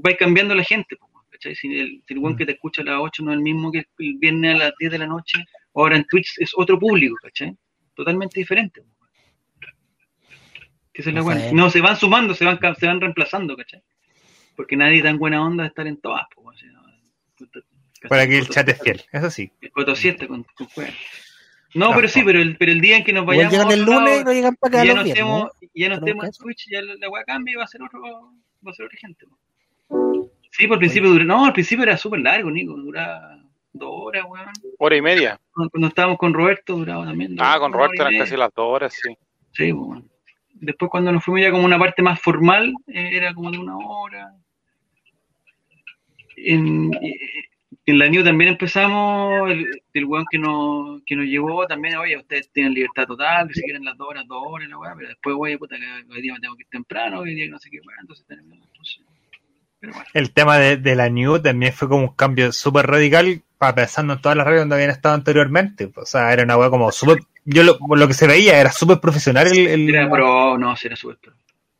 va cambiando la gente, ¿cachai? Si el, si el weón que te escucha a las 8 no es el mismo que el viernes a las 10 de la noche, ahora en Twitch es otro público, ¿cachai? Totalmente diferente. Que es la sé. No, se van sumando, se van, se van reemplazando, ¿cachai? Porque nadie tan buena onda de estar en todas. Puta, Para que el chat es fiel, eso sí. el Coto siesta con, con juega. No, Ah, pero sí, no. pero el, pero el día en que nos vayamos llegan a el lunes lado, y no llegan para acá ya los no viernes. estemos, ya no estemos en. Twitch, ya la, weá cambia y va a ser otro, va a ser otra gente. Sí, por el principio duró, no, al principio era súper largo, Nico, duraba dos horas, weón. Hora y media. Cuando, cuando estábamos con Roberto duraba también. dos- Ah, con Roberto eran casi las dos horas, sí. Sí, pues, bueno. Después cuando nos fuimos ya como una parte más formal, eh, era como de una hora. En, eh, en la New también empezamos, el, el weón que nos, que nos llevó también, oye, ustedes tienen libertad total, que si quieren las dos horas, dos horas, la weá, pero después, oye, puta, que hoy día me tengo que ir temprano, hoy día no sé qué, weá, entonces tenemos entonces, Pero bueno, El tema de, de la New también fue como un cambio súper radical para pensando en todas las radios donde habían estado anteriormente. O sea, era una weá como súper. Yo lo, lo que se veía era súper profesional. El, el- era pro, no, era súper pro.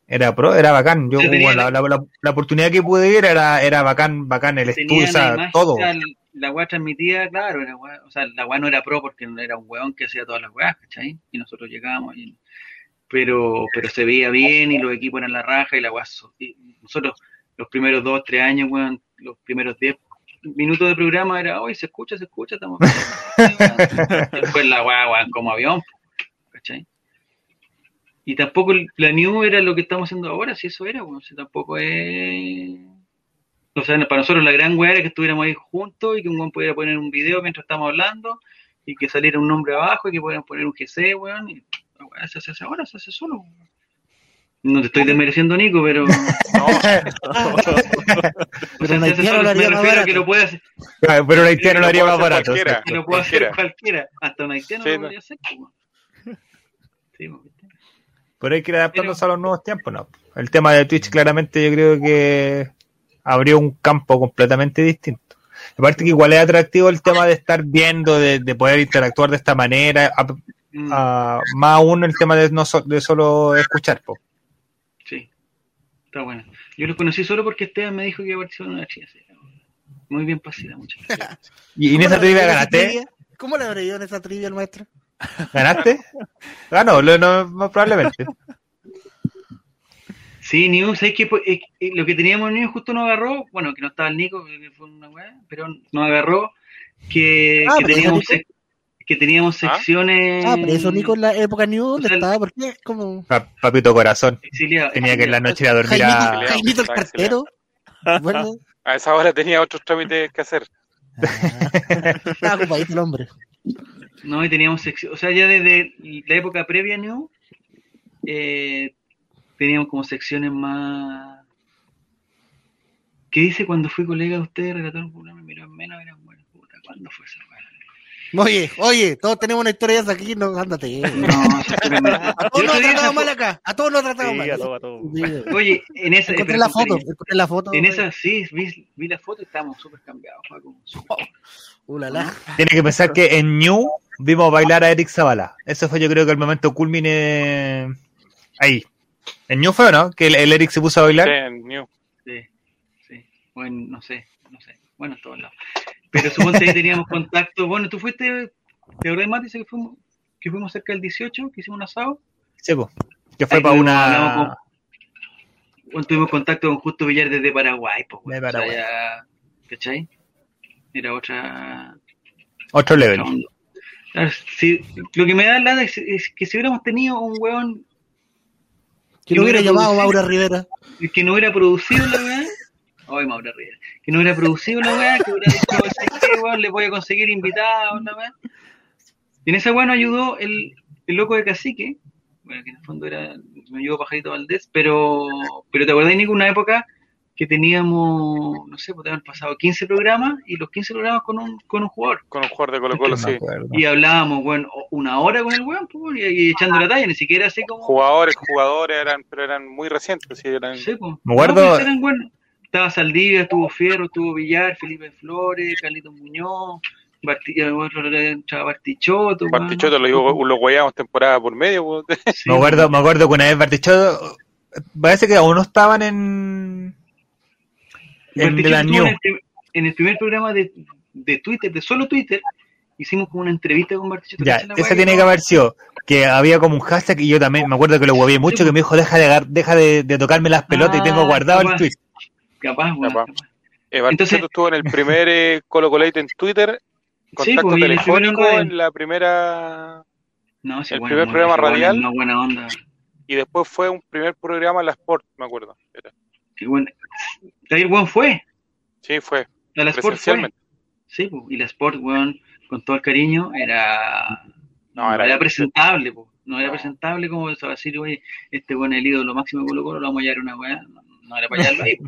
Era pro, era bacán. Yo, bueno, la, la- la- la- la oportunidad que pude ir era, era bacán, bacán el estudio, o sea, todo. o sea, la weá transmitida, claro, era weá, o sea, la weá no era pro porque no era un weón que hacía todas las weas, ¿cachai? Y nosotros llegábamos y, pero, pero se veía bien y los equipos eran la raja y la weá, nosotros los primeros dos, tres años, weón, los primeros diez minutos de programa era, hoy se escucha, se escucha, estamos <laughs> bien". Después la weá, weón, como avión, ¿cachai? Y tampoco la New era lo que estamos haciendo ahora, si eso era, weón, si tampoco es... O sea, para nosotros la gran weá era que estuviéramos ahí juntos y que un weón pudiera poner un video mientras estamos hablando y que saliera un nombre abajo y que pudieran poner un GC, weón. Y la weá se hace ahora, se hace solo. weón. No te estoy desmereciendo, Nico, pero. o <laughs> sea, <laughs> Pero hace haitiano solo, lo haría me más refiero a que barato. lo puede hacer, Pero haitiano lo haría más barato. cualquiera. que lo puede hacer Cualquiera. Hasta un haitiano Sí, lo no. podría hacer, pues. Sí. Pero hay que ir adaptándose a los nuevos tiempos, ¿no? El tema de Twitch claramente yo creo que abrió un campo completamente distinto. Aparte que igual es atractivo el tema de estar viendo, de, de poder interactuar de esta manera, a- Mm, a- más aún el tema de no so- de solo escuchar. po. sí, está bueno. Yo los conocí solo porque Esteban me dijo que iba a participar en una sí. Muy bien pasida, muchas gracias. <laughs> Y, en ¿Cómo esa trivia ganaste. ¿Cómo le habrá ido en esa trivia el maestro? ¿Ganaste? Ganó, lo, no, más probablemente. Sí, News, es que pues, es que lo que teníamos en News justo nos agarró, bueno, que no estaba el Nico, que fue una weá, pero nos agarró que, Ah, que teníamos sec- que teníamos ¿Ah? secciones Ah, pero eso Nico en la época New, ¿dónde o sea, estaba? ¿Por qué? Como Pa- Papito corazón. Tenía que en la noche ir a dormir Jaimito, a... Jaimito el cartero. Bueno, A esa hora tenía otros trámites que hacer. estaba ocupadito el hombre. No, y teníamos secciones, o sea, ya desde la época previa a News, eh, teníamos como secciones más... ¿Qué dice cuando fui colega de ustedes, relator me miró menos, eran buenas puta, ¿cuándo fue esa? Oye, oye, todos tenemos una historia de aquí, no, ándate. No, historia me- A todos nos ha tratado esa mal acá, a todos nos ha tratado Sí, mal. a todo, a todo. Sí. Oye, en esa. Encontré la foto, encontré la foto. En esa, sí, vi, vi la foto y estábamos súper cambiados, Paco. Uh, la, la. Tiene que pensar que en New vimos bailar a Eric Zavala. Ese fue yo creo que el momento culmine ahí. En New fue, ¿o ¿no? Que el, el Eric se puso a Sí, bailar. en New. Sí, sí. Bueno, no sé, no sé. Bueno, en todos lados. Pero suponte que teníamos contacto. Bueno, tú fuiste, ¿te acordás, Mati, que fuimos, que fuimos cerca del 18, que hicimos un asado? Sí, po. Que fue Ahí para una... Bueno, tuvimos contacto con Justo Villar desde Paraguay, pues, De bueno, o sea, Paraguay. ya, ¿cachai? Era otra, Otro level. otra si- lo que me da lata es, es que si hubiéramos tenido un weón Que lo hubiera hubiera llamado Maura Rivera. <laughs> que no hubiera producido la weá. Ay, Maura Rivera. Que no hubiera producido la weá, que hubiera dicho, ¿sabes weón? Les voy a conseguir invitados, la weá. Y en esa weá nos ayudó el, el loco de Cacique, bueno, que en el fondo era, me ayudó Pajarito Valdés, pero, pero te acordás, Nico, una época que teníamos, no sé, pues haber pasado 15 programas y los 15 programas con un, con un jugador. Con un jugador de Colo Colo, sí. Y hablábamos, bueno, una hora con el weón, pues, y, y echando la talla, ni siquiera así como... Jugadores, jugadores, eran, pero eran muy recientes, sí, eran... Sí, po. Me acuerdo- No, pues eran buenos. Estaba Saldivia, estuvo Fierro, estuvo Villar, Felipe Flores, Carlitos Muñoz, Barti, el otro era entraba Bartichotto. weón. Bartichotto lo, lo guayamos temporada por medio. pues. <laughs> Sí, Me acuerdo, me acuerdo que una vez Bartichotto, parece que aún no estaban en, en el, prim- en el primer programa de, de Twitter, de solo Twitter, hicimos como una entrevista con Bartichotto. Ya, ¿Cachai la esa tiene que haber sido que había como un hashtag y yo también me acuerdo que lo huevé mucho, que me dijo, deja de, deja de, de tocarme las pelotas y tengo Ah, guardado el tweet. Capaz, weón, Capaz. capaz. Eh, Entonces- estuvo en el primer eh, Colo Colate en Twitter, Sí, contacto pues, telefónico en la primera... No, sí, El bueno, primer programa radial. Una buena onda. Y después fue un primer programa en la Sport, me acuerdo. Era. Sí, bueno. El weón fue. Sí, fue, A la Sport fue. Sí, pues, y la Sport, weón, con todo el cariño, era. No, No, era- era, presentable, po. No era No. presentable como eso, decir, oye, este weón es el ídolo máximo de Colo Colo, lo vamos a hallar una weá. No, no era para hallarlo ahí. po.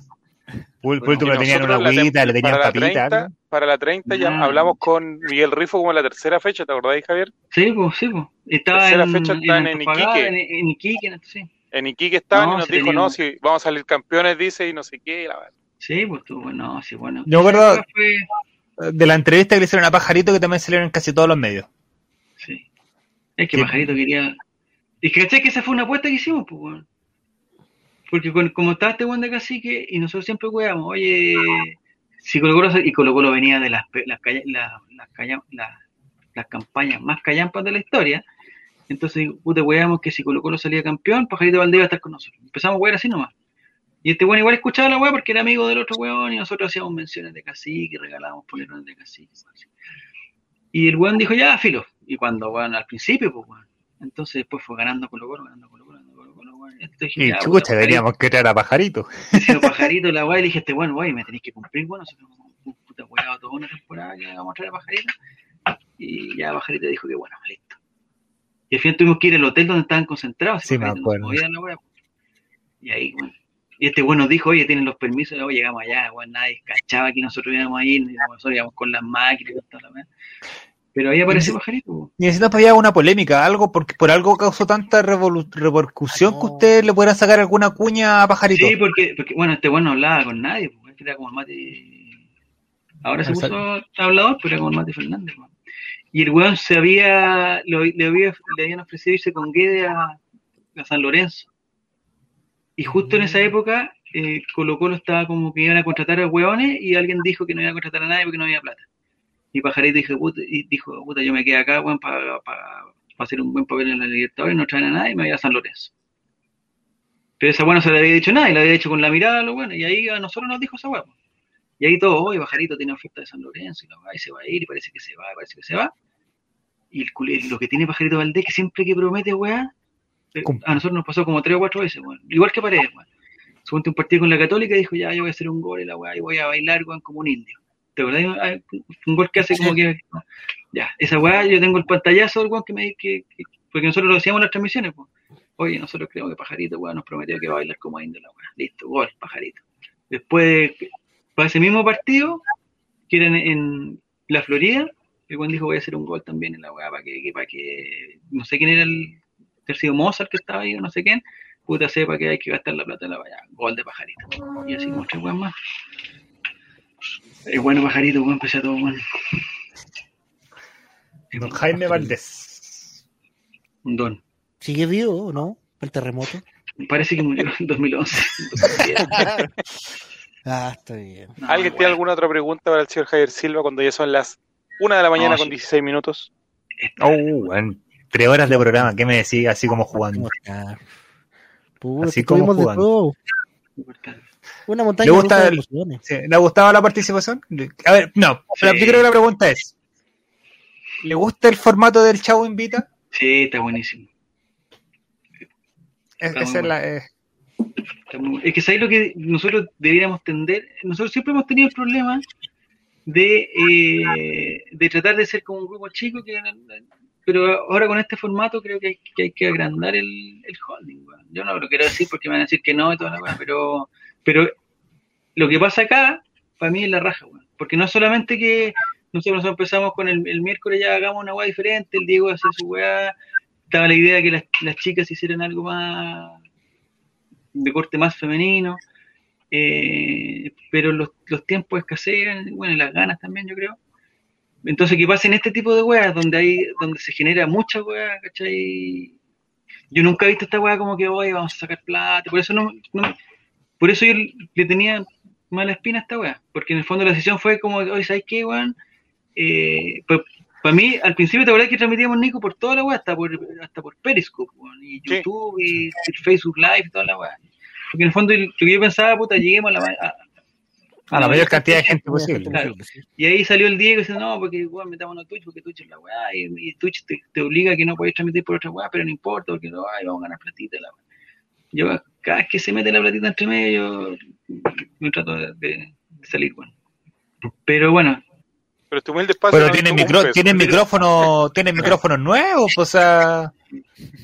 <laughs> Pul, pul, tenían una la agüita, le tenían para la papita. 30, algo. para la 30 ya Ah. hablamos con Miguel Rifo como en la tercera fecha, ¿te acordáis, Javier? Sí, pues, sí, pues. Estaba Tercera en, fecha en Antofagasta, Iquique. En, en Iquique, en- sí. En Iquique estaban No, y nos dijo, no, si vamos a salir campeones, dice, y no sé qué. y la verdad. Sí, pues estuvo bueno, sí, bueno. Yo Esa fue- De la entrevista que le hicieron a Pajarito, que también salieron en casi todos los medios. Sí. Es que Sí. Pajarito quería. Y que ¿cachai? que esa fue una apuesta que hicimos, pues, weón. Porque con- como estaba este buen de cacique, y nosotros siempre weamos, oye, si Colo Colo, y Colo Colo venía de las, pe- las, las, calla- la- las campañas más callampas de la historia, entonces, puta, weamos que si Colo Colo salía campeón, Pajarito Valdés iba a estar con nosotros. Empezamos a wear así nomás. Y este weón igual escuchaba la weá porque era amigo del otro weón y nosotros hacíamos menciones de cacique, regalábamos polerones de cacique. así. Y el weón dijo, ya, filo. Y cuando, weón, al principio, pues, weón. Entonces después fue ganando Colo Colo, ganando Colo Colo, ganando Colo Colo, weón. Entonces Y ya, chucha, puta, teníamos que traer a Pajarito. Pajarito, pajarito, la weá, y le dije, este weón, weón, me tenéis que cumplir, bueno, nosotros puta weado toda una temporada que vamos a traer a Pajarito. Y ya Pajarito dijo que bueno, listo. Y al final tuvimos que ir al hotel donde estaban concentrados. Sí, me no acuerdo. la weá. Y ahí, bueno. Y este weón nos dijo, oye, tienen los permisos, oye, llegamos allá, weón, nadie cachaba que nosotros íbamos a ir, nosotros íbamos con las máquinas y toda la weá. Pero ahí apareció Pajarito, weón. Y necesitamos para allá una polémica, algo, porque por algo causó tanta repercusión que ustedes le pudieran sacar alguna cuña a Pajarito. Sí, porque, porque, bueno, este weón no hablaba con nadie, pues, era como el Mati. Ahora se puso hablador, pero era como el Mati Fernández, weón. Y el weón se había, lo- le, había, le habían ofrecido irse con Guede a, a San Lorenzo. Y justo en esa época, eh, Colo Colo estaba como que iban a contratar a weones y alguien dijo que no iba a contratar a nadie porque no había plata. Y Pajarito dijo, puta, y dijo, puta, yo me quedé acá, weón, para hacer un buen papel en la Libertadores, no traen a nadie y me voy a San Lorenzo. Pero esa weá no se le había dicho nada, y la había dicho con la mirada, lo bueno, y ahí a nosotros nos dijo esa weá. Y ahí todo, oye, Bajarito tiene oferta de San Lorenzo, y la weá, y se va a ir, y parece que se va, y parece que se va. Y el lo que tiene Pajarito Valdés, que siempre que promete, weá, eh, a nosotros nos pasó como tres o cuatro veces, weón. Igual que Paredes, weón. Suponte un partido con la Católica y dijo, ya, yo voy a hacer un gol y la weá, y voy a bailar, weón, como un indio. ¿Te acordás? Ah, Un gol que hace como que. Ya, esa weá, yo tengo el pantallazo del weón que me. Que, que- porque nosotros lo hacíamos en las transmisiones, pues. Oye, nosotros creemos que Pajarito, weón, nos prometió que va a bailar como indio la weá. Listo, gol, Pajarito. Después, para ese mismo partido, que era en, en la Florida, el weón dijo, voy a hacer un gol también en la weá, para que, que- para que. No sé quién era el. tercio Mozart que estaba ahí, o no sé quién. Puta sepa que hay que gastar la plata en la weá. Gol de Pajarito. Y así como tres weón más. El bueno Pajarito, weón, empecé a todo, weón. Don Jaime Valdés. Un don. ¿Sigue vivo o no? El terremoto. Parece que murió en 2011. <laughs> Ah, está bien. No, ¿Alguien tiene alguna otra pregunta para el señor Javier Silva cuando ya son las una de la mañana No, con sí. 16 minutos? Oh, en tres horas de programa, ¿qué me decís? Así como jugando. Ah. Así como jugando. Una montaña ¿Le gusta de. Sí, ¿Le gustaba la participación? A ver, no, pero yo creo que la pregunta es, ¿Le gusta el formato del Chavo Invita? Sí, está buenísimo. Es, Está esa es la, eh, Es que sabéis lo que nosotros deberíamos tender. Nosotros siempre hemos tenido el problema de, eh, de tratar de ser como un grupo chico, que, pero ahora con este formato creo que hay que, agrandar el, el holding. Yo no lo quiero decir porque me van a decir que no y toda la weá, pero, pero lo que pasa acá, para mí es la raja, weón. porque no solamente que nosotros empezamos con el, miércoles ya hagamos una weá diferente, el Diego hace su weá, estaba la idea de que las chicas hicieran algo más de corte más femenino, eh, pero los, los tiempos escasean, bueno, y las ganas también, yo creo. Entonces, que pasen este tipo de weas donde hay, donde se genera mucha wea, ¿cachai? Yo nunca he visto esta wea como que hoy vamos a sacar plata, por eso no, por eso yo le tenía mala espina a esta wea, porque en el fondo la decisión fue como, oye, ¿sabes qué, weón? Eh, para mí, al principio te acordás que transmitíamos Nico por toda la wea, hasta por, hasta por Periscope, weón, y Sí. YouTube, y, y Facebook Live, y toda la wea. Porque en el fondo lo que yo pensaba, puta, lleguemos a la, a, a la mayor cantidad de gente posible. Claro. y ahí salió el Diego diciendo, no, porque weón, metámonos a Twitch, porque Twitch es la weá, y, y Twitch te, te obliga a que no podés transmitir por otra weá, pero no importa, porque no, ay, vamos a ganar platita. La weá. Yo, cada vez que se mete la platita entre medio, yo me trato de, de- de salir, bueno. Pero bueno, Pero tu humilde espacio Pero no interrumpe micro, eso. tienen micrófono, tienen micrófonos nuevos, o sea,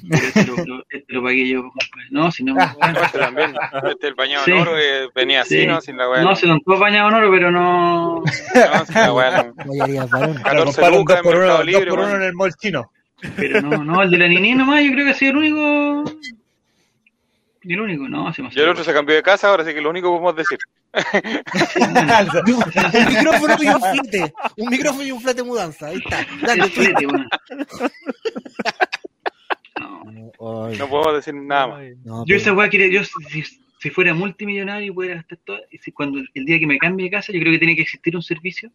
pero este lo, lo- este lo pagué yo, compadre. No, si no, Ah. Este también. Este el bañado Sí. en oro que venía así, Sí. ¿no? Sin la weá. no, se don todos bañados en oro, pero no. No, sin la weá. no. Mayoría varón. 14 comprar un lucas 2 en por 1 Mercado Libre, por uno en el mall chino. Pero no, no, el de la Nini nomás, yo creo que ha sido el único. Y el único, no, se me Y el otro se cambió de casa, ahora sí que lo único que podemos decir. Un <laughs> micrófono y un flete. Un micrófono y un flete de mudanza. Ahí está. Dale, El flete, bueno. No. No podemos decir nada más. No, Yo pero- esa weá quería, yo si, si fuera multimillonario y pudiera gastar todo, y si cuando el día que me cambie de casa, yo creo que tiene que existir un servicio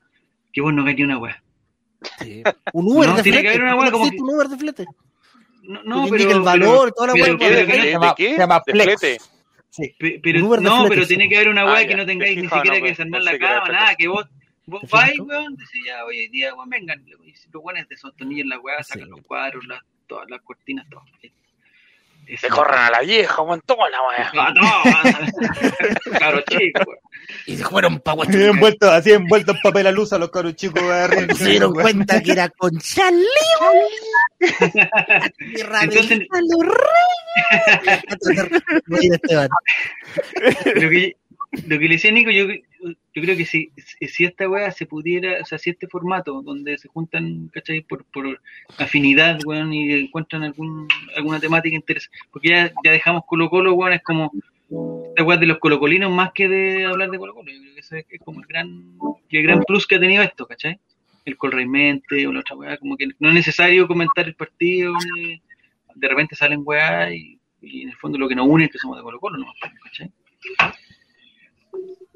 que vos no ganes una weá. sí. Un Uber No, de tiene flete. que haber una ¿por qué weá como existe un Uber de flete? No, no Que pero, el pero- valor, toda la pero- weá, pero- ¿Qué? ¿De pero- qué? se llama- ¿De qué? se llama ¿De Flex. flete? Pero- Uber de no, pero tiene que haber una Ah, weá ya. que no tengáis Te ni siquiera no, que desarmar pensé la cama, nada, que vos, vos ¿Te fijas vais, weón, decís ya, hoy día, weón, vengan. Los weones desotornillan la weá, sacan Sí. los cuadros, las, todas las cortinas, todo. Se corran a la vieja, weón, toma la weá. Ah, no, claro, <laughs> chico, weón. Y se fueron pa' Así envuelto, así envuelto en papel a luz a los caros chicos. Se dieron cuenta que era con Charlie. Entonces- <laughs> Entonces, <laughs> Esteban. lo que, lo que le decía Nico, yo, yo creo que si, si esta weá se pudiera, o sea, si este formato donde se juntan, ¿cachai? Por, por afinidad, weón, y encuentran algún, alguna temática interesante, porque ya, ya dejamos Colo Colo, weón, es como esta weá de los colocolinos más que de hablar de Colo Colo, yo creo que ese es, como el gran, el gran plus que ha tenido esto, ¿cachai? El Colreimente o la otra weá, como que no es necesario comentar el partido, de repente salen weá y, y en el fondo lo que nos une es que somos de Colo Colo, ¿no? ¿cachai?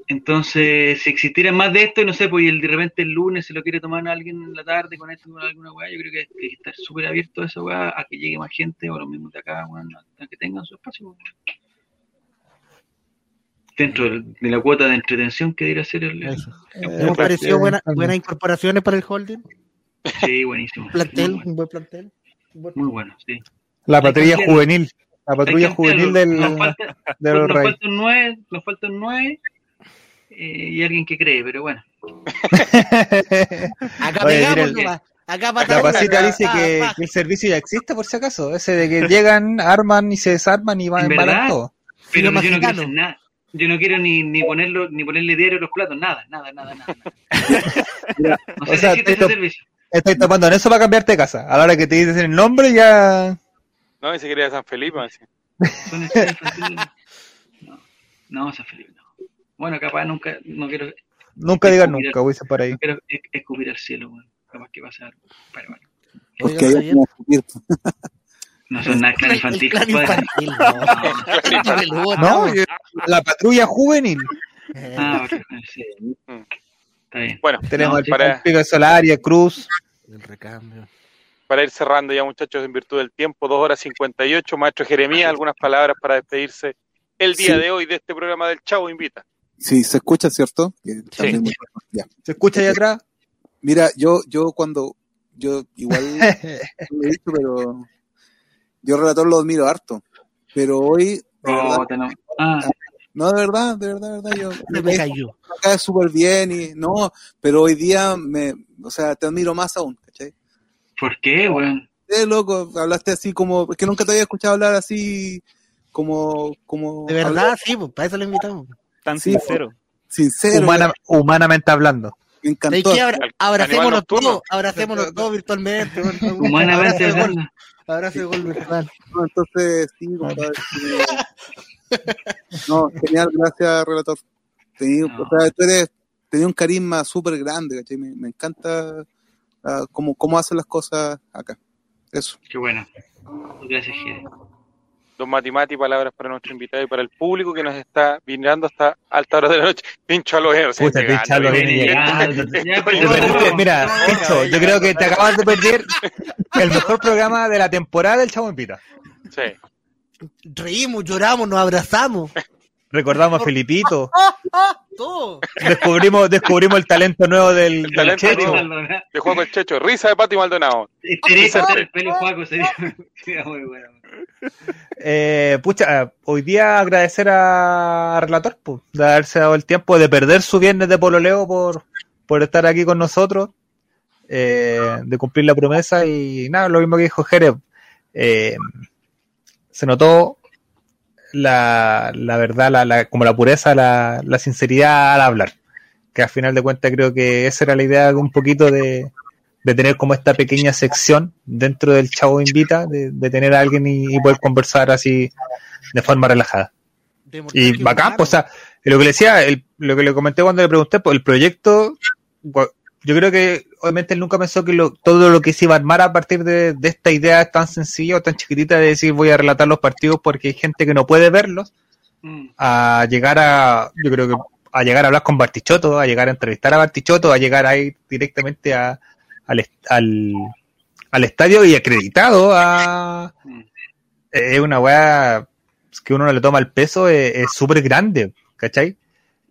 Entonces, si existiera más de esto, y no sé, pues y el, de repente el lunes se lo quiere tomar a alguien en la tarde con esto, con alguna weá, yo creo que hay que estar súper abierto a esa weá, a que llegue más gente o los mismos de acá, weón, a que tengan su espacio. Dentro del- de la cuota de entretención que diera ser el. Eso. Eh, ¿Hemos parecido buena- buenas incorporaciones para el holding? Sí, buenísimo. Plantel, Muy bueno, un buen plantel. Muy bueno, sí. La patrulla juvenil. La patrulla juvenil del, Nos falta, de los nos Reyes. falta un 9, nos falta un 9 eh, y alguien que cree, pero bueno. <laughs> Acá Oye, pegamos mira, nomás. Acá La patamos, pasita acá, dice que, que el servicio ya existe por si acaso. Ese de que llegan, arman y se desarman y van ¿En embalan verdad? todo. Pero yo no quiero nada. Yo no quiero ni, ni ponerlo, ni ponerle diario a los platos, nada, nada, nada, nada. nada. <laughs> No sé O sea, si existe ese esto- servicio. Estáis tomando en eso para cambiarte de casa. A la hora que te dicen el nombre ya... No, y se quería San Felipe, así. No, no, San Felipe. Bueno, capaz nunca, no quiero, Nunca digas nunca, voy a por ahí. no quiero es- escupir al cielo, bueno. Capaz que pasa algo. Pero bueno, Porque vamos a subir. no son nada clan El infantil. infantil, no. No. La patrulla juvenil. Eh, Ah, bueno, sí. Está bien. Bueno, Tenemos No, el, para- Pico de Solaria, Cruz. El recambio. para ir cerrando ya, muchachos, en virtud del tiempo, dos horas 58. Maestro Jeremías, algunas palabras para despedirse el día Sí. de hoy de este programa del Chavo Invita. Sí, se escucha, ¿cierto? Ya. ¿Se escucha ahí atrás? Mira, yo, yo cuando yo igual <laughs> lo he dicho, pero yo relator lo admiro harto. Pero hoy, de verdad, Oh, no- Ah, no, de verdad, de verdad, de verdad, yo Se <laughs> me cayó. me cae súper bien y no, pero hoy día me, o sea, te admiro más aún, ¿cachai? ¿Por qué, weón? Eh, loco, hablaste así como, es que nunca te había escuchado hablar así como, como De verdad, sí, pues para eso lo invitamos. Tan Sí, sincero. sincero, Humana- humanamente hablando. me ¿De encantó. qué abra- abracémonos todos, abracémonos todos virtualmente. Humanamente hablando. abrazo de gol virtual. No, Entonces, sí, compadre, sí. No, genial, gracias, relator. Tenía, No. o sea, tú eres, tenía un carisma súper grande, ¿cachai? Me, me encanta ah, cómo, cómo hacen las cosas acá. Eso. Qué bueno. Gracias, Jere. Don Matimati, palabras para nuestro invitado y para el público que nos está mirando hasta alta hora de la noche. Pincho a los héroes. Puta, Pincho viene llegando. <laughs> perdiste- no, mira, Pincho, yo creo que te acabas de perder el mejor programa de la temporada del Chavo Invita. Sí. Reímos, lloramos, nos abrazamos. Recordamos a Filipito, <laughs> Todo. descubrimos, descubrimos el talento nuevo del, del talento Checho. nuevo. De Juan el Checho. Risa de Pati Maldonado. Estereito el pelo Juaco sería, sería muy bueno. Eh, pucha, hoy día agradecer a Relator pues, de haberse dado el tiempo de perder su viernes de pololeo por, por estar aquí con nosotros, eh, de cumplir la promesa y nada, lo mismo que dijo Jerez. eh, se notó la, la verdad, la, la- como la pureza, la, la sinceridad al hablar. Que al final de cuentas creo que esa era la idea de un poquito de, de tener como esta pequeña sección dentro del Chavo Invita, de, de tener a alguien y, y poder conversar así de forma relajada. Y bacán, pues, o sea, lo que le decía, el- lo que le comenté cuando le pregunté, pues el proyecto, yo creo que obviamente él nunca pensó que lo- todo lo que se iba a armar a partir de, de esta idea tan sencilla o tan chiquitita de decir voy a relatar los partidos porque hay gente que no puede verlos, Mm. a llegar a, yo creo que a llegar a hablar con Bartichotto, a llegar a entrevistar a Bartichotto, a llegar ahí directamente a, al, al, al estadio y acreditado a, Mm. es una weá que uno no le toma el peso, es es súper grande, ¿cachai?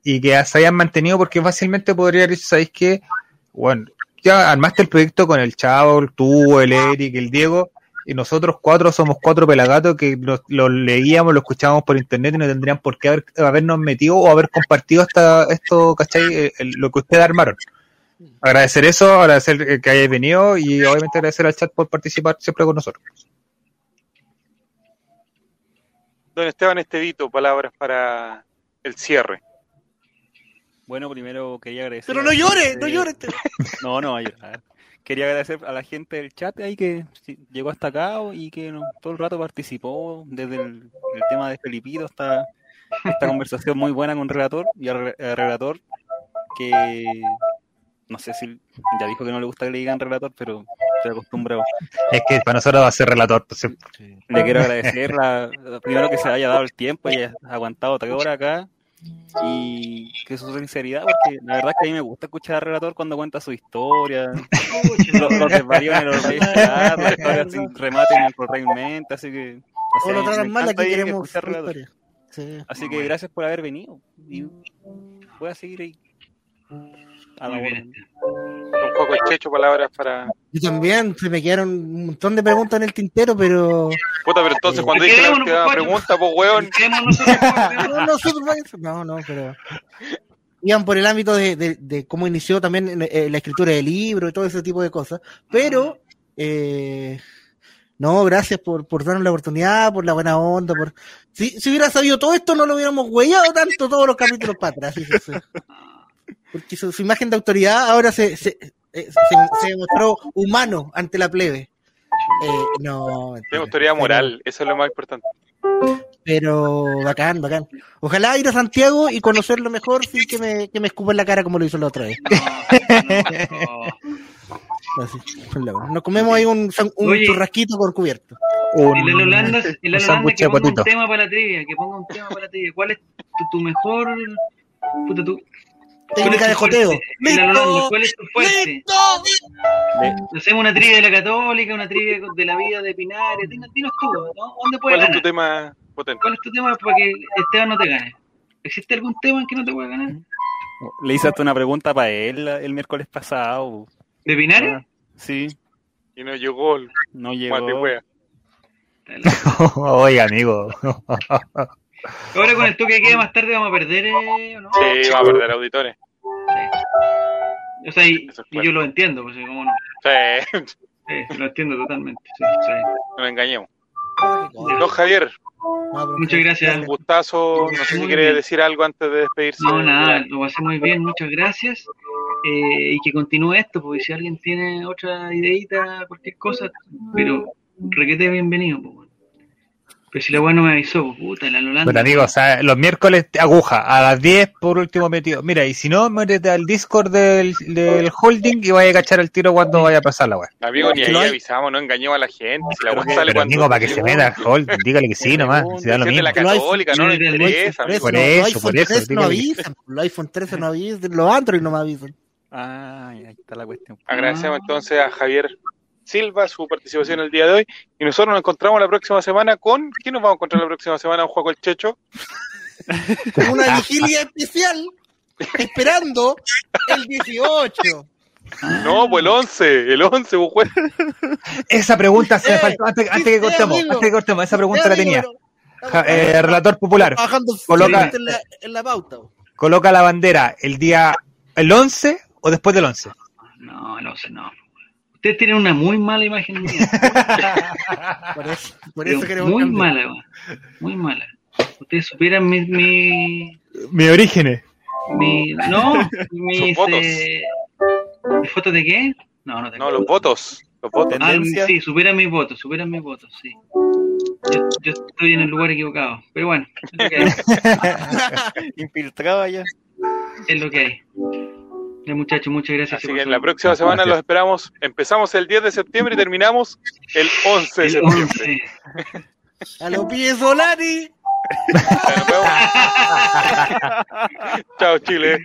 Y que se hayan mantenido porque fácilmente podría decir, ¿sabéis qué? Bueno, ya armaste el proyecto con el Chavo, tú, el Eric, el Diego, y nosotros cuatro somos cuatro pelagatos que lo, leíamos, lo escuchábamos por internet y no tendrían por qué haber- habernos metido o haber compartido hasta esto, ¿cachai? Lo que ustedes armaron. Agradecer eso, agradecer que hayáis venido y obviamente agradecer al chat por participar siempre con nosotros. Don Esteban Estevito, palabras para el cierre. Bueno, primero quería agradecer. Pero no llores, no llores. <laughs> No, no a llorar. Quería agradecer a la gente del chat ahí que llegó hasta acá y que no- todo el rato participó, desde el, el tema de Felipito hasta esta conversación muy buena con Relator y al, re- al Relator que no sé si ya dijo que no le gusta que le digan Relator, pero estoy acostumbrado. Es que para nosotros va a ser relator. pues. Le quiero agradecer la, primero que se haya dado el tiempo y haya aguantado hasta ahora acá y que su sinceridad, porque la verdad es que a mí me gusta escuchar al relator cuando cuenta su historia, los, los desvaríos en el orquesta, las historias sin remate ni correctamente, así que... o O sea, lo me tratan mal, encanta aquí ir a queremos escuchar relator. historia. Sí. Así que gracias por haber venido y voy a seguir ahí. A la Muy bien, orden. Esteban. Don Juan el Checho, palabras para. Yo también, se me quedaron un montón de preguntas en el tintero, pero Puta, pero entonces Eh, cuando dije la última pregunta, pues weón. <laughs> No, no, Superman, no, no, pero iban por el ámbito de, de- de cómo inició también eh, la escritura del libro y todo ese tipo de cosas, pero eh, no, gracias por, por darnos la oportunidad, por la buena onda, por si, si hubiera sabido todo esto no lo hubiéramos huellado tanto todos los capítulos para atrás, fíjese. <laughs> porque su, su imagen de autoridad ahora se, se, eh, se, se mostró humano ante la plebe. Eh, no, autoridad Pero- moral, eso es lo más importante. pero bacán, bacán. Ojalá ir a Santiago y conocerlo mejor sin que me, que me escupa en la cara como lo hizo la otra vez. <laughs> <laughs> Así, Nos comemos ahí un, un Oye. churrasquito con cubierto. Un, El Lalo Holanda, el Holanda que ponga un tema para la trivia, que ponga un tema para la trivia. ¿Cuál es tu, tu mejor puta, tu, Técnica de joteo. ¡Listo! ¿cuál es tu fuerte? ¡Listo! Hacemos una trivia de la católica, una trivia de la vida de Pinares. Dinos, dinos tú, ¿no? ¿Dónde puedes ¿Cuál es tu ganar? tema potente? ¿Cuál es tu tema para que Esteban no te gane? ¿Existe algún tema en que no te pueda ganar? Le hice hasta una pregunta para él el miércoles pasado. ¿De Pinares? Sí. Y no llegó el No llegó. <laughs> Oiga, amigo. <laughs> Ahora con el toque que queda más tarde vamos a perder, eh, ¿o ¿no? Sí, va a perder auditores. O sea, y, es yo lo entiendo, pues, ¿cómo no? Sí, Sí, lo entiendo totalmente. Sí, sí. no nos engañemos. Don Javier, No, Muchas gracias. un gustazo. No sé si quiere bien. decir algo antes de despedirse. No, nada, lo pasé muy bien, muchas gracias. Eh, y que continúe esto, porque si alguien tiene otra ideita, cualquier cosa, pero requete bienvenido. pues. Pero si la weá no me avisó, pues, puta, la Lolanda. Bueno, amigos, o sea, los miércoles aguja, a las 10 por último metido. Mira, y si no, métete al Discord del, del holding y vaya a cachar el tiro cuando vaya a pasar la weá. Amigo, ni ahí avisamos, no engañemos a la gente. Si la weá sale Pero cuando. amigo, para que se meta al holding, dígale que sí nomás, si da lo mismo. la católica, no le lo hay- interesa. Por eso, Por eso, iPhone por eso, 13 no dígale. avisan, los iPhone 13 no avisan, los Android no me avisan. Ah, ahí está la cuestión. Agradecemos entonces a Javier Silva su participación el día de hoy. Y nosotros nos encontramos la próxima semana con. ¿Quién nos vamos a encontrar la próxima semana? ¿Un juego el Checho? Una vigilia especial esperando el 18. No, pues el 11. El 11, pues, juez. Esa pregunta se me Eh, faltó antes, antes que ¿viste, cortemos, antes que cortemos, esa pregunta la tenía. Ja- eh, relator popular, Coloca- en la, en la pauta. coloca la bandera el día, el 11 o después del 11. No, no sé, no. Ustedes tienen una muy mala imagen mía. <laughs> Por eso, por pero eso queremos muy cambiar. mala, muy mala. Ustedes supieran mi, mi, Mi orígenes. mi no, mis, fotos. eh, ¿mis fotos de qué? No, no tengo. No, los votos. Los votos. Ah, sí, superan mis votos, superan mis votos, sí. Yo, yo estoy en el lugar equivocado, pero bueno, es lo que hay. <laughs> Infiltrado allá. Es lo que hay. Ya, muchachos, muchas gracias. Así que pasó. la próxima semana Gracias. los esperamos. Empezamos el 10 de septiembre y terminamos el 11 de El septiembre. 11. A los pies Solari. Ya, nos vemos. Chao, Chile.